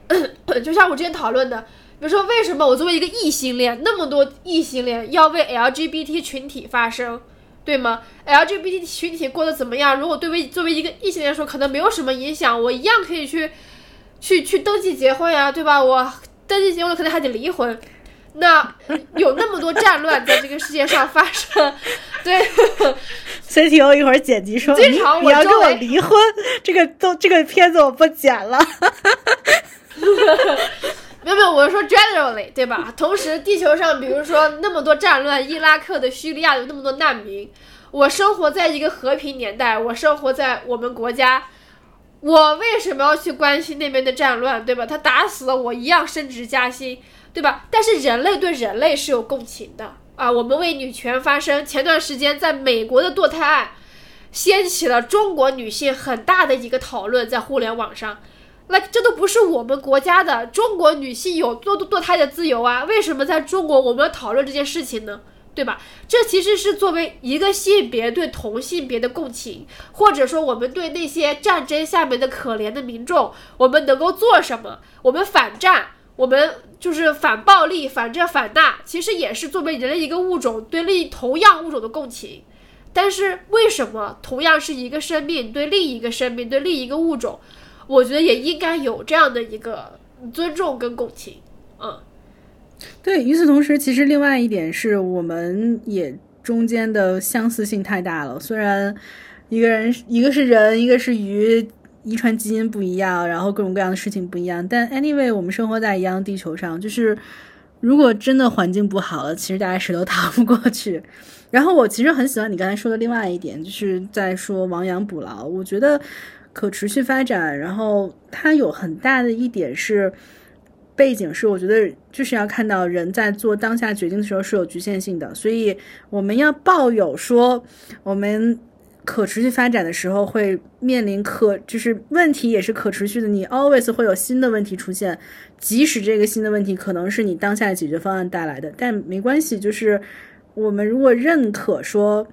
[coughs] 就像我之前讨论的。比如说，为什么我作为一个异性恋，那么多异性恋要为 LGBT 群体发声，对吗？LGBT 群体过得怎么样？如果对为作为一个异性恋说，可能没有什么影响，我一样可以去，去去登记结婚呀，对吧？我登记结婚可能还得离婚。那有那么多战乱在这个世界上发生，对。CTO 一会儿剪辑说，经常你要跟我离婚，这个都这个片子我不剪了。没有没有，我是说 generally，对吧？同时，地球上比如说那么多战乱，伊拉克的、叙利亚有那么多难民，我生活在一个和平年代，我生活在我们国家，我为什么要去关心那边的战乱，对吧？他打死了我一样升职加薪，对吧？但是人类对人类是有共情的啊！我们为女权发声，前段时间在美国的堕胎案掀起了中国女性很大的一个讨论，在互联网上。那这都不是我们国家的，中国女性有堕堕胎的自由啊？为什么在中国我们要讨论这件事情呢？对吧？这其实是作为一个性别对同性别的共情，或者说我们对那些战争下面的可怜的民众，我们能够做什么？我们反战，我们就是反暴力、反这反那，其实也是作为人类一个物种对另同样物种的共情。但是为什么同样是一个生命对另一个生命对另一个物种，我觉得也应该有这样的一个尊重跟共情，嗯。对，与此同时，其实另外一点是我们也中间的相似性太大了。虽然一个人一个是人，一个是鱼，遗传基因不一样，然后各种各样的事情不一样，但 anyway，我们生活在一样地球上，就是如果真的环境不好了，其实大家谁都逃不过去。然后我其实很喜欢你刚才说的另外一点，就是在说亡羊补牢。我觉得可持续发展，然后它有很大的一点是。背景是，我觉得就是要看到人在做当下决定的时候是有局限性的，所以我们要抱有说，我们可持续发展的时候会面临可就是问题也是可持续的，你 always 会有新的问题出现，即使这个新的问题可能是你当下解决方案带来的，但没关系，就是我们如果认可说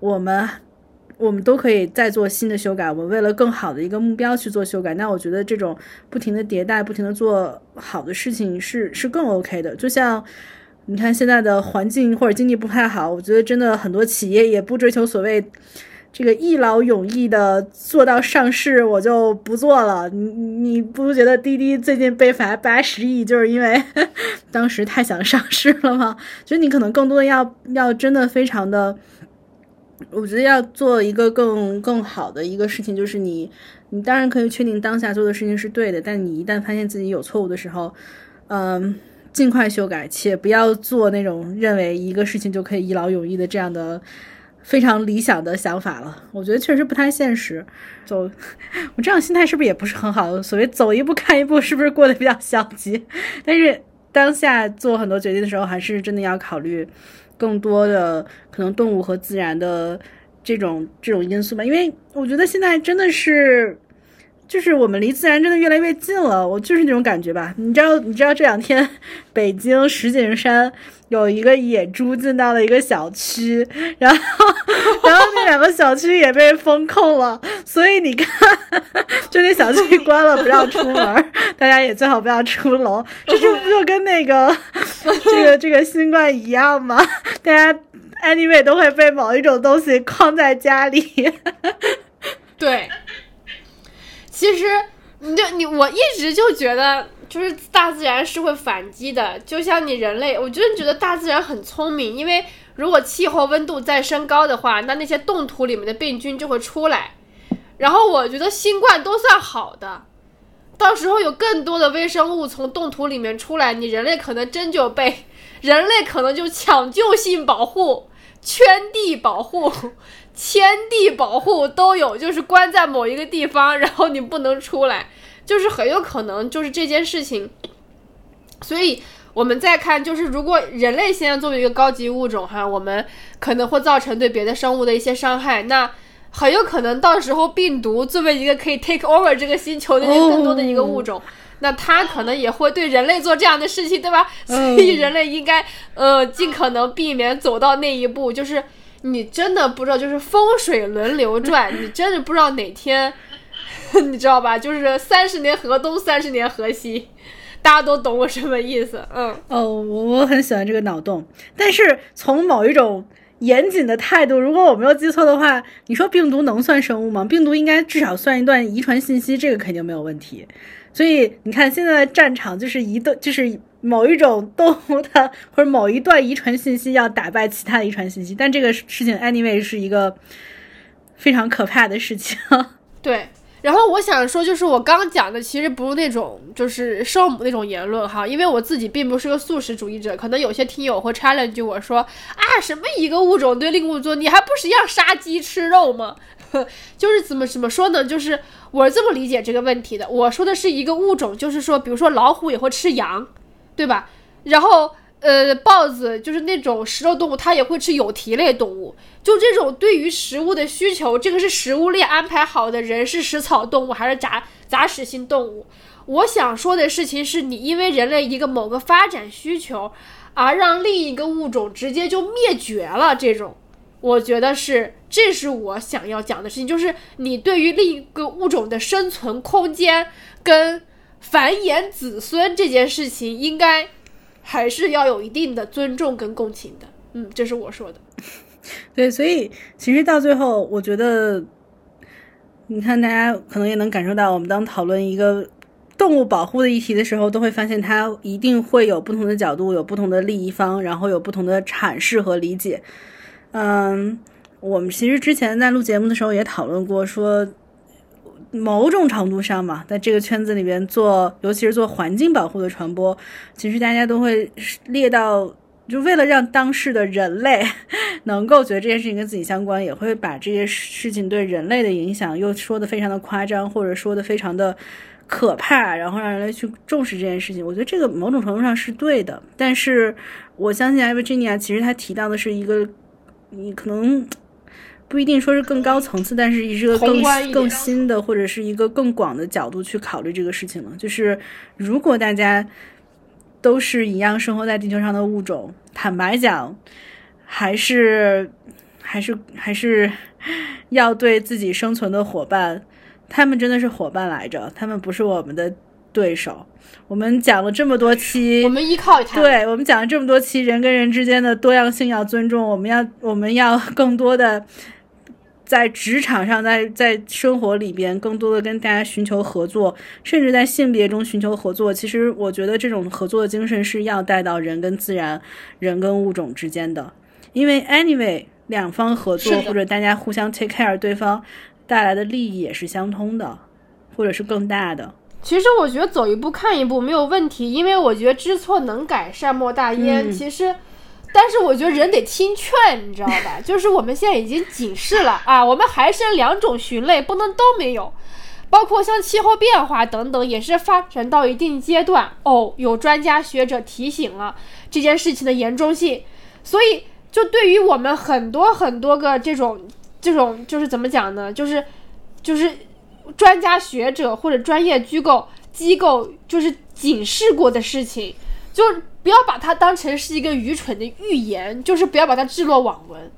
我们。我们都可以再做新的修改。我们为了更好的一个目标去做修改，那我觉得这种不停的迭代、不停的做好的事情是是更 OK 的。就像你看现在的环境或者经济不太好，我觉得真的很多企业也不追求所谓这个一劳永逸的做到上市，我就不做了。你你不觉得滴滴最近被罚八十亿，就是因为 [laughs] 当时太想上市了吗？所以你可能更多的要要真的非常的。我觉得要做一个更更好的一个事情，就是你，你当然可以确定当下做的事情是对的，但你一旦发现自己有错误的时候，嗯，尽快修改，且不要做那种认为一个事情就可以一劳永逸的这样的非常理想的想法了。我觉得确实不太现实。走，[laughs] 我这样心态是不是也不是很好？所谓走一步看一步，是不是过得比较消极？但是当下做很多决定的时候，还是真的要考虑。更多的可能动物和自然的这种这种因素吧，因为我觉得现在真的是，就是我们离自然真的越来越近了，我就是那种感觉吧。你知道，你知道这两天北京石景山。有一个野猪进到了一个小区，[laughs] 然后，[laughs] 然后那两个小区也被封控了，所以你看，[laughs] 就那小区关了，不让出门，大家也最好不要出楼。这就不就跟那个这个这个新冠一样吗？大家 anyway 都会被某一种东西框在家里。对，其实你就你我一直就觉得。就是大自然是会反击的，就像你人类，我真的觉得大自然很聪明，因为如果气候温度再升高的话，那那些冻土里面的病菌就会出来。然后我觉得新冠都算好的，到时候有更多的微生物从冻土里面出来，你人类可能真就被 [laughs] 人类可能就抢救性保护、圈地保护、迁地保护都有，就是关在某一个地方，然后你不能出来。就是很有可能就是这件事情，所以我们再看，就是如果人类现在作为一个高级物种哈，我们可能会造成对别的生物的一些伤害，那很有可能到时候病毒作为一个可以 take over 这个星球的一个更多的一个物种，那它可能也会对人类做这样的事情，对吧？[laughs] 所以人类应该呃尽可能避免走到那一步，就是你真的不知道，就是风水轮流转，你真的不知道哪天。[laughs] 你知道吧？就是三十年河东，三十年河西，大家都懂我什么意思。嗯，哦，我我很喜欢这个脑洞。但是从某一种严谨的态度，如果我没有记错的话，你说病毒能算生物吗？病毒应该至少算一段遗传信息，这个肯定没有问题。所以你看，现在的战场就是一段，就是某一种动物的或者某一段遗传信息要打败其他的遗传信息，但这个事情 anyway 是一个非常可怕的事情。[laughs] 对。然后我想说，就是我刚讲的，其实不是那种就是圣母那种言论哈，因为我自己并不是个素食主义者，可能有些听友会 challenge 我说啊，什么一个物种对另物种，你还不是一样杀鸡吃肉吗？[laughs] 就是怎么怎么说呢？就是我是这么理解这个问题的。我说的是一个物种，就是说，比如说老虎也会吃羊，对吧？然后。呃，豹子就是那种食肉动物，它也会吃有蹄类动物。就这种对于食物的需求，这个是食物链安排好的。人是食草动物还是杂杂食性动物？我想说的事情是你因为人类一个某个发展需求，而让另一个物种直接就灭绝了，这种，我觉得是，这是我想要讲的事情，就是你对于另一个物种的生存空间跟繁衍子孙这件事情，应该还是要有一定的尊重跟共情的。嗯，这是我说的。对，所以其实到最后，我觉得，你看大家可能也能感受到，我们当讨论一个动物保护的议题的时候，都会发现它一定会有不同的角度，有不同的利益方，然后有不同的阐释和理解。嗯，我们其实之前在录节目的时候也讨论过，说某种程度上嘛，在这个圈子里边做，尤其是做环境保护的传播，其实大家都会列到。就为了让当事的人类 [laughs] 能够觉得这件事情跟自己相关，也会把这些事情对人类的影响又说的非常的夸张，或者说的非常的可怕，然后让人类去重视这件事情。我觉得这个某种程度上是对的，但是我相信艾维吉尼亚其实他提到的是一个，你可能不一定说是更高层次，但是一个更更新的或者是一个更广的角度去考虑这个事情了。就是如果大家。都是一样生活在地球上的物种，坦白讲，还是还是还是要对自己生存的伙伴，他们真的是伙伴来着，他们不是我们的对手。我们讲了这么多期，我们依靠他，对我们讲了这么多期，人跟人之间的多样性要尊重，我们要我们要更多的。在职场上，在在生活里边，更多的跟大家寻求合作，甚至在性别中寻求合作。其实，我觉得这种合作的精神是要带到人跟自然、人跟物种之间的。因为 anyway，两方合作或者大家互相 take care 对方带来的利益也是相通的，或者是更大的。其实，我觉得走一步看一步没有问题，因为我觉得知错能改，善莫大焉。其实。但是我觉得人得听劝，你知道吧？[laughs] 就是我们现在已经警示了啊，我们还剩两种禽类，不能都没有。包括像气候变化等等，也是发展到一定阶段哦。有专家学者提醒了这件事情的严重性，所以就对于我们很多很多个这种这种，就是怎么讲呢？就是就是专家学者或者专业机构机构就是警示过的事情，就。不要把它当成是一个愚蠢的预言，就是不要把它置若罔闻。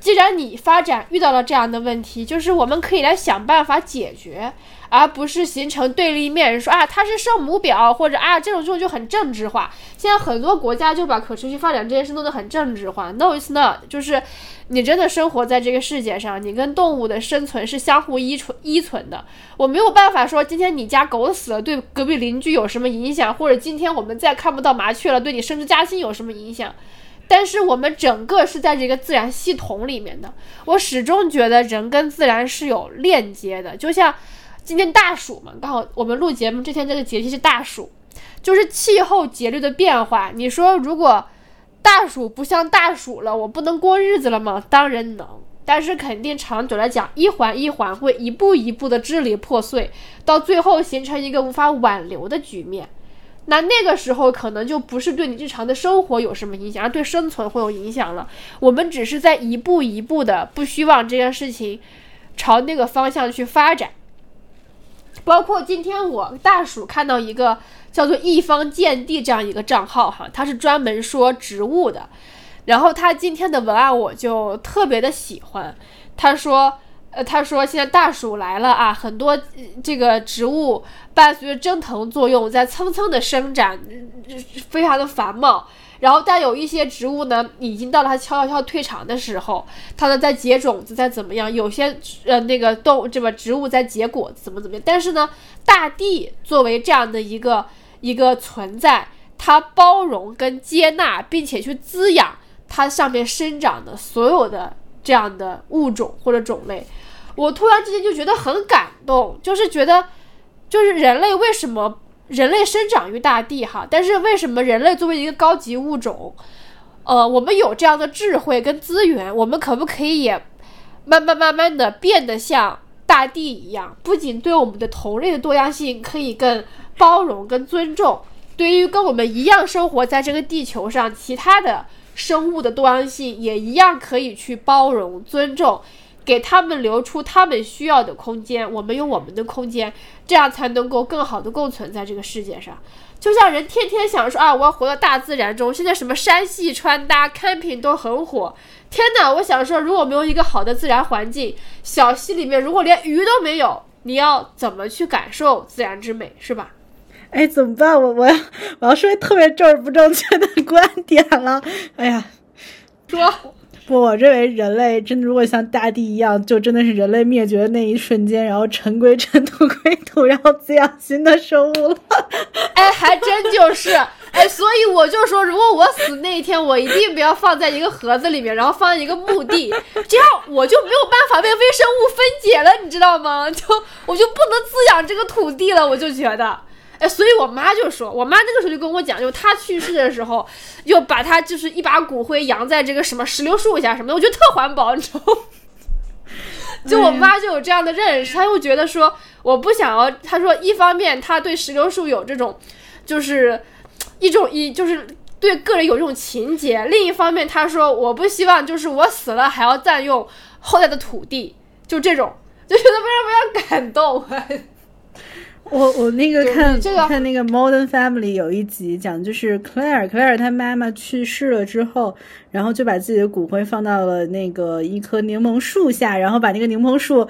既然你发展遇到了这样的问题，就是我们可以来想办法解决，而不是形成对立面，说啊它是圣母婊，或者啊这种这种就很政治化。现在很多国家就把可持续发展这件事弄得很政治化。No，it's not，就是。你真的生活在这个世界上，你跟动物的生存是相互依存依存的。我没有办法说今天你家狗死了对隔壁邻居有什么影响，或者今天我们再看不到麻雀了对你升职加薪有什么影响。但是我们整个是在这个自然系统里面的。我始终觉得人跟自然是有链接的。就像今天大暑嘛，刚好我们录节目这天这个节气是大暑，就是气候节律的变化。你说如果。大暑不像大暑了，我不能过日子了吗？当然能，但是肯定长久来讲，一环一环会一步一步的支离破碎，到最后形成一个无法挽留的局面。那那个时候可能就不是对你日常的生活有什么影响，而对生存会有影响了。我们只是在一步一步的，不希望这件事情朝那个方向去发展。包括今天我大暑看到一个。叫做一方见地这样一个账号哈，他是专门说植物的，然后他今天的文案我就特别的喜欢。他说，呃，他说现在大暑来了啊，很多这个植物伴随着蒸腾作用在蹭蹭的生长，非常的繁茂。然后但有一些植物呢，已经到了它悄悄退场的时候，它呢在结种子，在怎么样？有些呃那个动这个植物在结果子，怎么怎么样？但是呢，大地作为这样的一个。一个存在，它包容跟接纳，并且去滋养它上面生长的所有的这样的物种或者种类。我突然之间就觉得很感动，就是觉得，就是人类为什么人类生长于大地哈，但是为什么人类作为一个高级物种，呃，我们有这样的智慧跟资源，我们可不可以也慢慢慢慢的变得像大地一样，不仅对我们的同类的多样性可以更。包容跟尊重，对于跟我们一样生活在这个地球上其他的生物的多样性，也一样可以去包容、尊重，给他们留出他们需要的空间，我们有我们的空间，这样才能够更好的共存在这个世界上。就像人天天想说啊，我要活到大自然中。现在什么山系穿搭、camping 都很火。天哪，我想说，如果没有一个好的自然环境，小溪里面如果连鱼都没有，你要怎么去感受自然之美，是吧？哎，怎么办？我我要我要说特别政治不正确的观点了。哎呀，说。不，我认为人类真的如果像大地一样，就真的是人类灭绝的那一瞬间，然后尘归尘，土归土，然后滋养新的生物了。哎，还真就是，哎，所以我就说，如果我死那一天，我一定不要放在一个盒子里面，然后放在一个墓地，这样我就没有办法被微生物分解了，你知道吗？就我就不能滋养这个土地了，我就觉得。哎，所以我妈就说，我妈那个时候就跟我讲，就她去世的时候，又把她就是一把骨灰扬在这个什么石榴树下什么的，我觉得特环保，你知道吗？[laughs] 就我妈就有这样的认识，她又觉得说，我不想要，她说一方面她对石榴树有这种，就是一种一就是对个人有这种情结，另一方面她说我不希望就是我死了还要占用后代的土地，就这种就觉得非常非常感动。[laughs] 我我那个看看那个 Modern Family 有一集讲，就是 Claire，Claire 她妈妈去世了之后，然后就把自己的骨灰放到了那个一棵柠檬树下，然后把那个柠檬树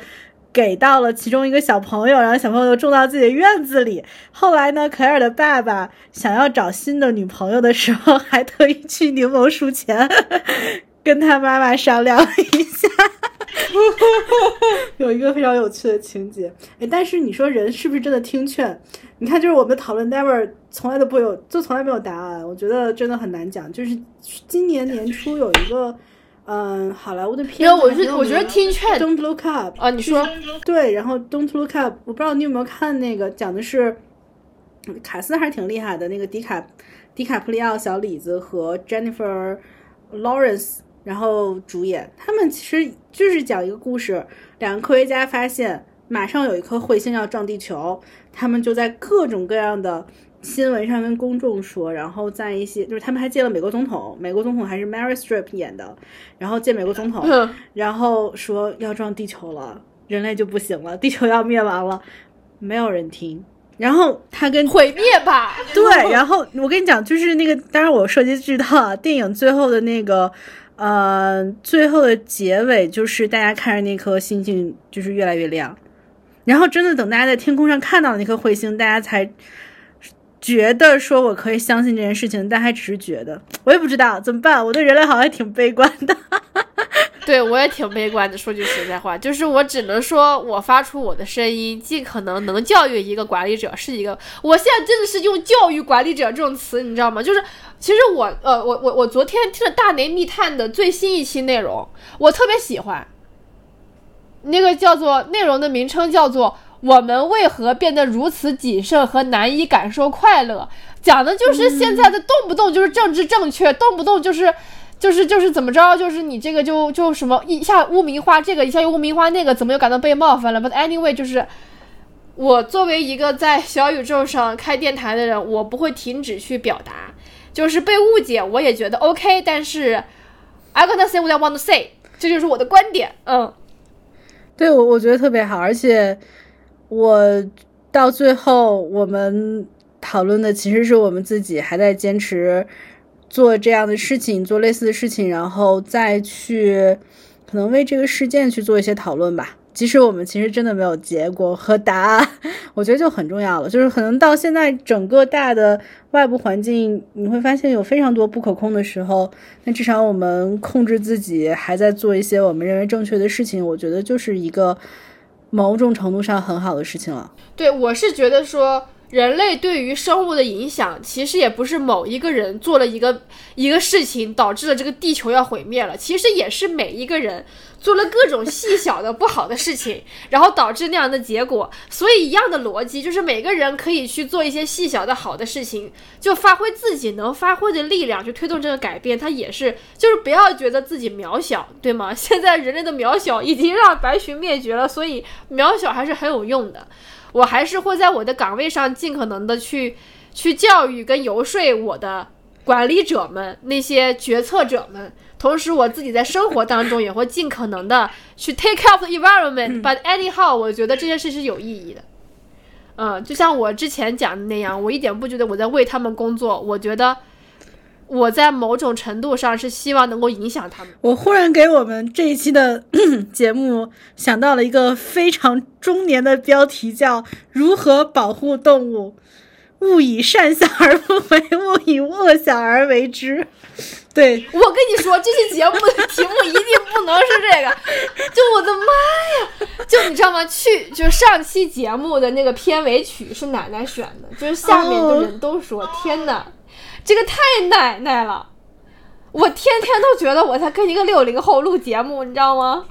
给到了其中一个小朋友，然后小朋友种到自己的院子里。后来呢，Claire 的爸爸想要找新的女朋友的时候，还特意去柠檬树前 [laughs] 跟他妈妈商量了一下。[laughs] 有一个非常有趣的情节，哎，但是你说人是不是真的听劝？你看，就是我们讨论，never 从来都不会有，就从来没有答案。我觉得真的很难讲。就是今年年初有一个，嗯，好莱坞的片，没有，我是我觉得听劝，Don't look up 啊，你说对，然后 Don't look up，我不知道你有没有看那个，讲的是卡斯还是挺厉害的，那个迪卡迪卡普里奥小李子和 Jennifer Lawrence。然后主演，他们其实就是讲一个故事，两个科学家发现马上有一颗彗星要撞地球，他们就在各种各样的新闻上跟公众说，然后在一些就是他们还见了美国总统，美国总统还是 Mary Strip 演的，然后见美国总统，然后说要撞地球了，人类就不行了，地球要灭亡了，没有人听。然后他跟毁灭吧，对，然后我跟你讲，就是那个，当然我涉及剧透啊，电影最后的那个。呃，最后的结尾就是大家看着那颗星星就是越来越亮，然后真的等大家在天空上看到那颗彗星，大家才觉得说我可以相信这件事情，但还只是觉得，我也不知道怎么办。我对人类好像挺悲观的。[laughs] 对我也挺悲观的，说句实在话，就是我只能说我发出我的声音，尽可能能教育一个管理者，是一个。我现在真的是用“教育管理者”这种词，你知道吗？就是其实我呃，我我我昨天听了《大内密探》的最新一期内容，我特别喜欢。那个叫做内容的名称叫做“我们为何变得如此谨慎和难以感受快乐”，讲的就是现在的动不动就是政治正确，动不动就是。就是就是怎么着，就是你这个就就什么一下污名化这个，一下又污名化那个，怎么又感到被冒犯了？But anyway，就是我作为一个在小宇宙上开电台的人，我不会停止去表达，就是被误解我也觉得 OK，但是 I gonna say what I want to say，这就是我的观点。嗯，对我我觉得特别好，而且我到最后我们讨论的其实是我们自己还在坚持。做这样的事情，做类似的事情，然后再去可能为这个事件去做一些讨论吧。即使我们其实真的没有结果和答案，[laughs] 我觉得就很重要了。就是可能到现在整个大的外部环境，你会发现有非常多不可控的时候，那至少我们控制自己，还在做一些我们认为正确的事情，我觉得就是一个某种程度上很好的事情了。对我是觉得说。人类对于生物的影响，其实也不是某一个人做了一个一个事情导致了这个地球要毁灭了，其实也是每一个人做了各种细小的不好的事情，然后导致那样的结果。所以一样的逻辑，就是每个人可以去做一些细小的好的事情，就发挥自己能发挥的力量去推动这个改变。它也是，就是不要觉得自己渺小，对吗？[laughs] 现在人类的渺小已经让白熊灭绝了，所以渺小还是很有用的。我还是会在我的岗位上尽可能的去去教育跟游说我的管理者们，那些决策者们，同时我自己在生活当中也会尽可能的去 take care of the environment。But anyhow，我觉得这件事是有意义的。嗯，就像我之前讲的那样，我一点不觉得我在为他们工作，我觉得我在某种程度上是希望能够影响他们。我忽然给我们这一期的 [clears throat] 节目想到了一个非常中年的标题，叫“如何保护动物”。勿以善小而不为，勿以恶小而为之。对我跟你说，这期节目的题目一定不能是这个。[laughs] 就我的妈呀！就你知道吗？去就上期节目的那个片尾曲是奶奶选的，就是下面的人都说：“天哪，这个太奶奶了！”我天天都觉得我在跟一个六零后录节目，你知道吗？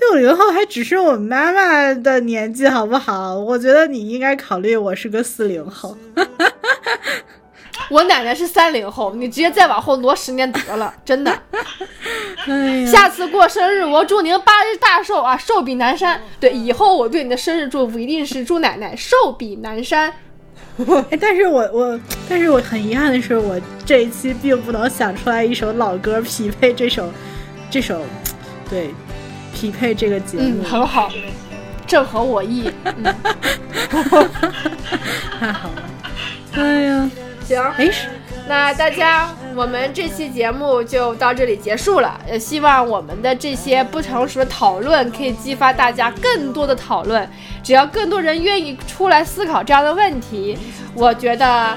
六零后还只是我妈妈的年纪，好不好？我觉得你应该考虑我是个四零后。[laughs] 我奶奶是三零后，你直接再往后挪十年得了，真的。[laughs] 下次过生日，我祝您八日大寿啊，寿比南山。对，以后我对你的生日祝福一定是祝奶奶寿比南山。[laughs] 哎，但是我我，但是我很遗憾的是，我这一期并不能想出来一首老歌匹配这首，这首，对。匹配这个节目很好，正合我意。[laughs] 太好了，哎呀，行，哎，那大家，我们这期节目就到这里结束了。呃，希望我们的这些不成熟的讨论可以激发大家更多的讨论。只要更多人愿意出来思考这样的问题，我觉得。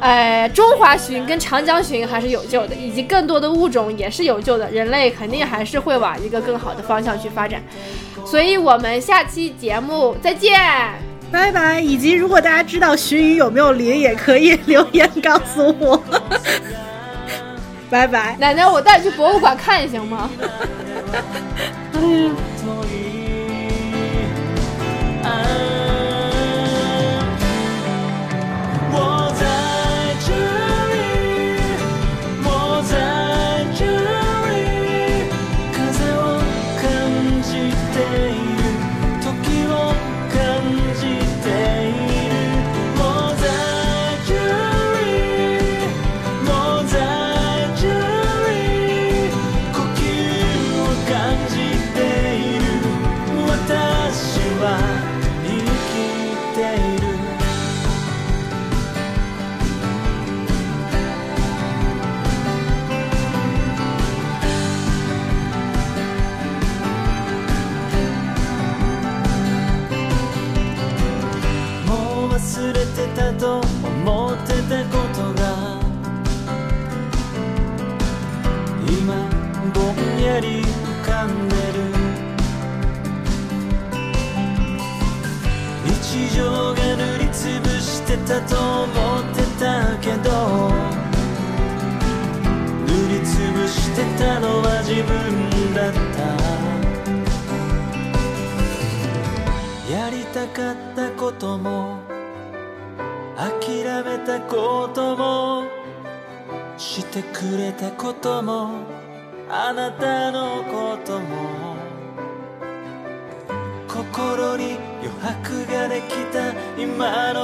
呃，中华鲟跟长江鲟还是有救的，以及更多的物种也是有救的，人类肯定还是会往一个更好的方向去发展。所以，我们下期节目再见，拜拜！以及如果大家知道鲟鱼有没有鳞，也可以留言告诉我。拜拜，奶奶，我带你去博物馆看行吗？[laughs] たと思ってたけど塗りつぶしてたのは自分だった。やりたかったことも諦めたこともしてくれたこともあなたのことも心に余白ができた今の